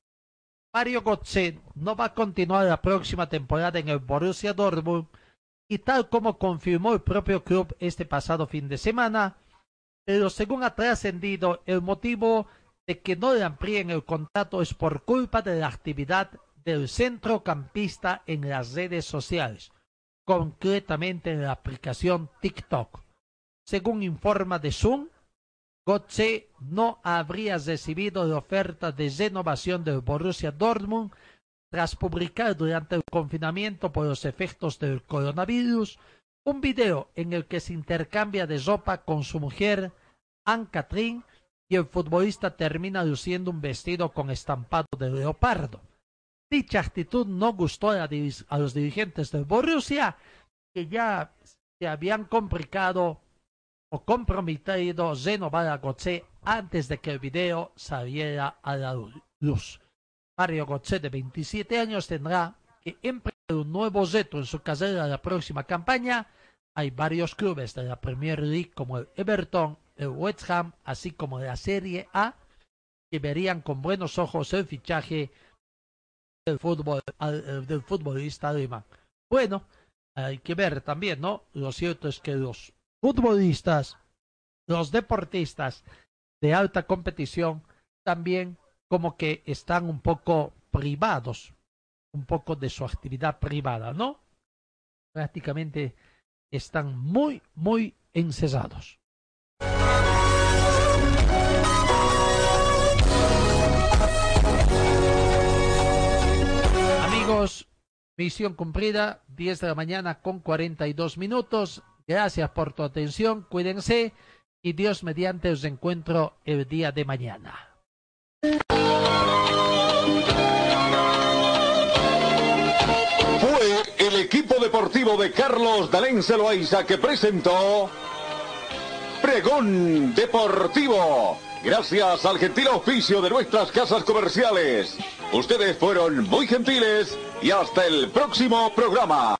Mario Götze no va a continuar la próxima temporada en el Borussia Dortmund y tal como confirmó el propio club este pasado fin de semana, pero según ha trascendido el motivo de que no le amplíen el contrato es por culpa de la actividad del centrocampista en las redes sociales, concretamente en la aplicación TikTok. Según informa The Sun, Gotze no habría recibido la oferta de renovación del Borussia Dortmund tras publicar durante el confinamiento por los efectos del coronavirus un video en el que se intercambia de ropa con su mujer, Anne-Catherine, y el futbolista termina luciendo un vestido con estampado de leopardo. Dicha actitud no gustó a, los dirigentes del Borussia, que ya se habían complicado o comprometido renovar a antes de que el video saliera a la luz. Mario Gotze, de 27 años, tendrá que emprender un nuevo reto en su carrera la próxima campaña. Hay varios clubes de la Premier League como el Everton, el West Ham, así como la Serie A, que verían con buenos ojos el fichaje del, fútbol, del futbolista alemán. Bueno, hay que ver también, ¿no? Lo cierto es que los futbolistas, los deportistas de alta competición, también como que están un poco privados, un poco de su actividad privada, ¿no? Prácticamente están muy, muy encesados. Amigos, misión cumplida, 10 de la mañana con 42 minutos. Gracias por tu atención, cuídense y Dios mediante os encuentro el día de mañana. Fue el equipo deportivo de Carlos Dalén Celoaiza que presentó Pregón Deportivo. Gracias al gentil oficio de nuestras casas comerciales. Ustedes fueron muy gentiles y hasta el próximo programa.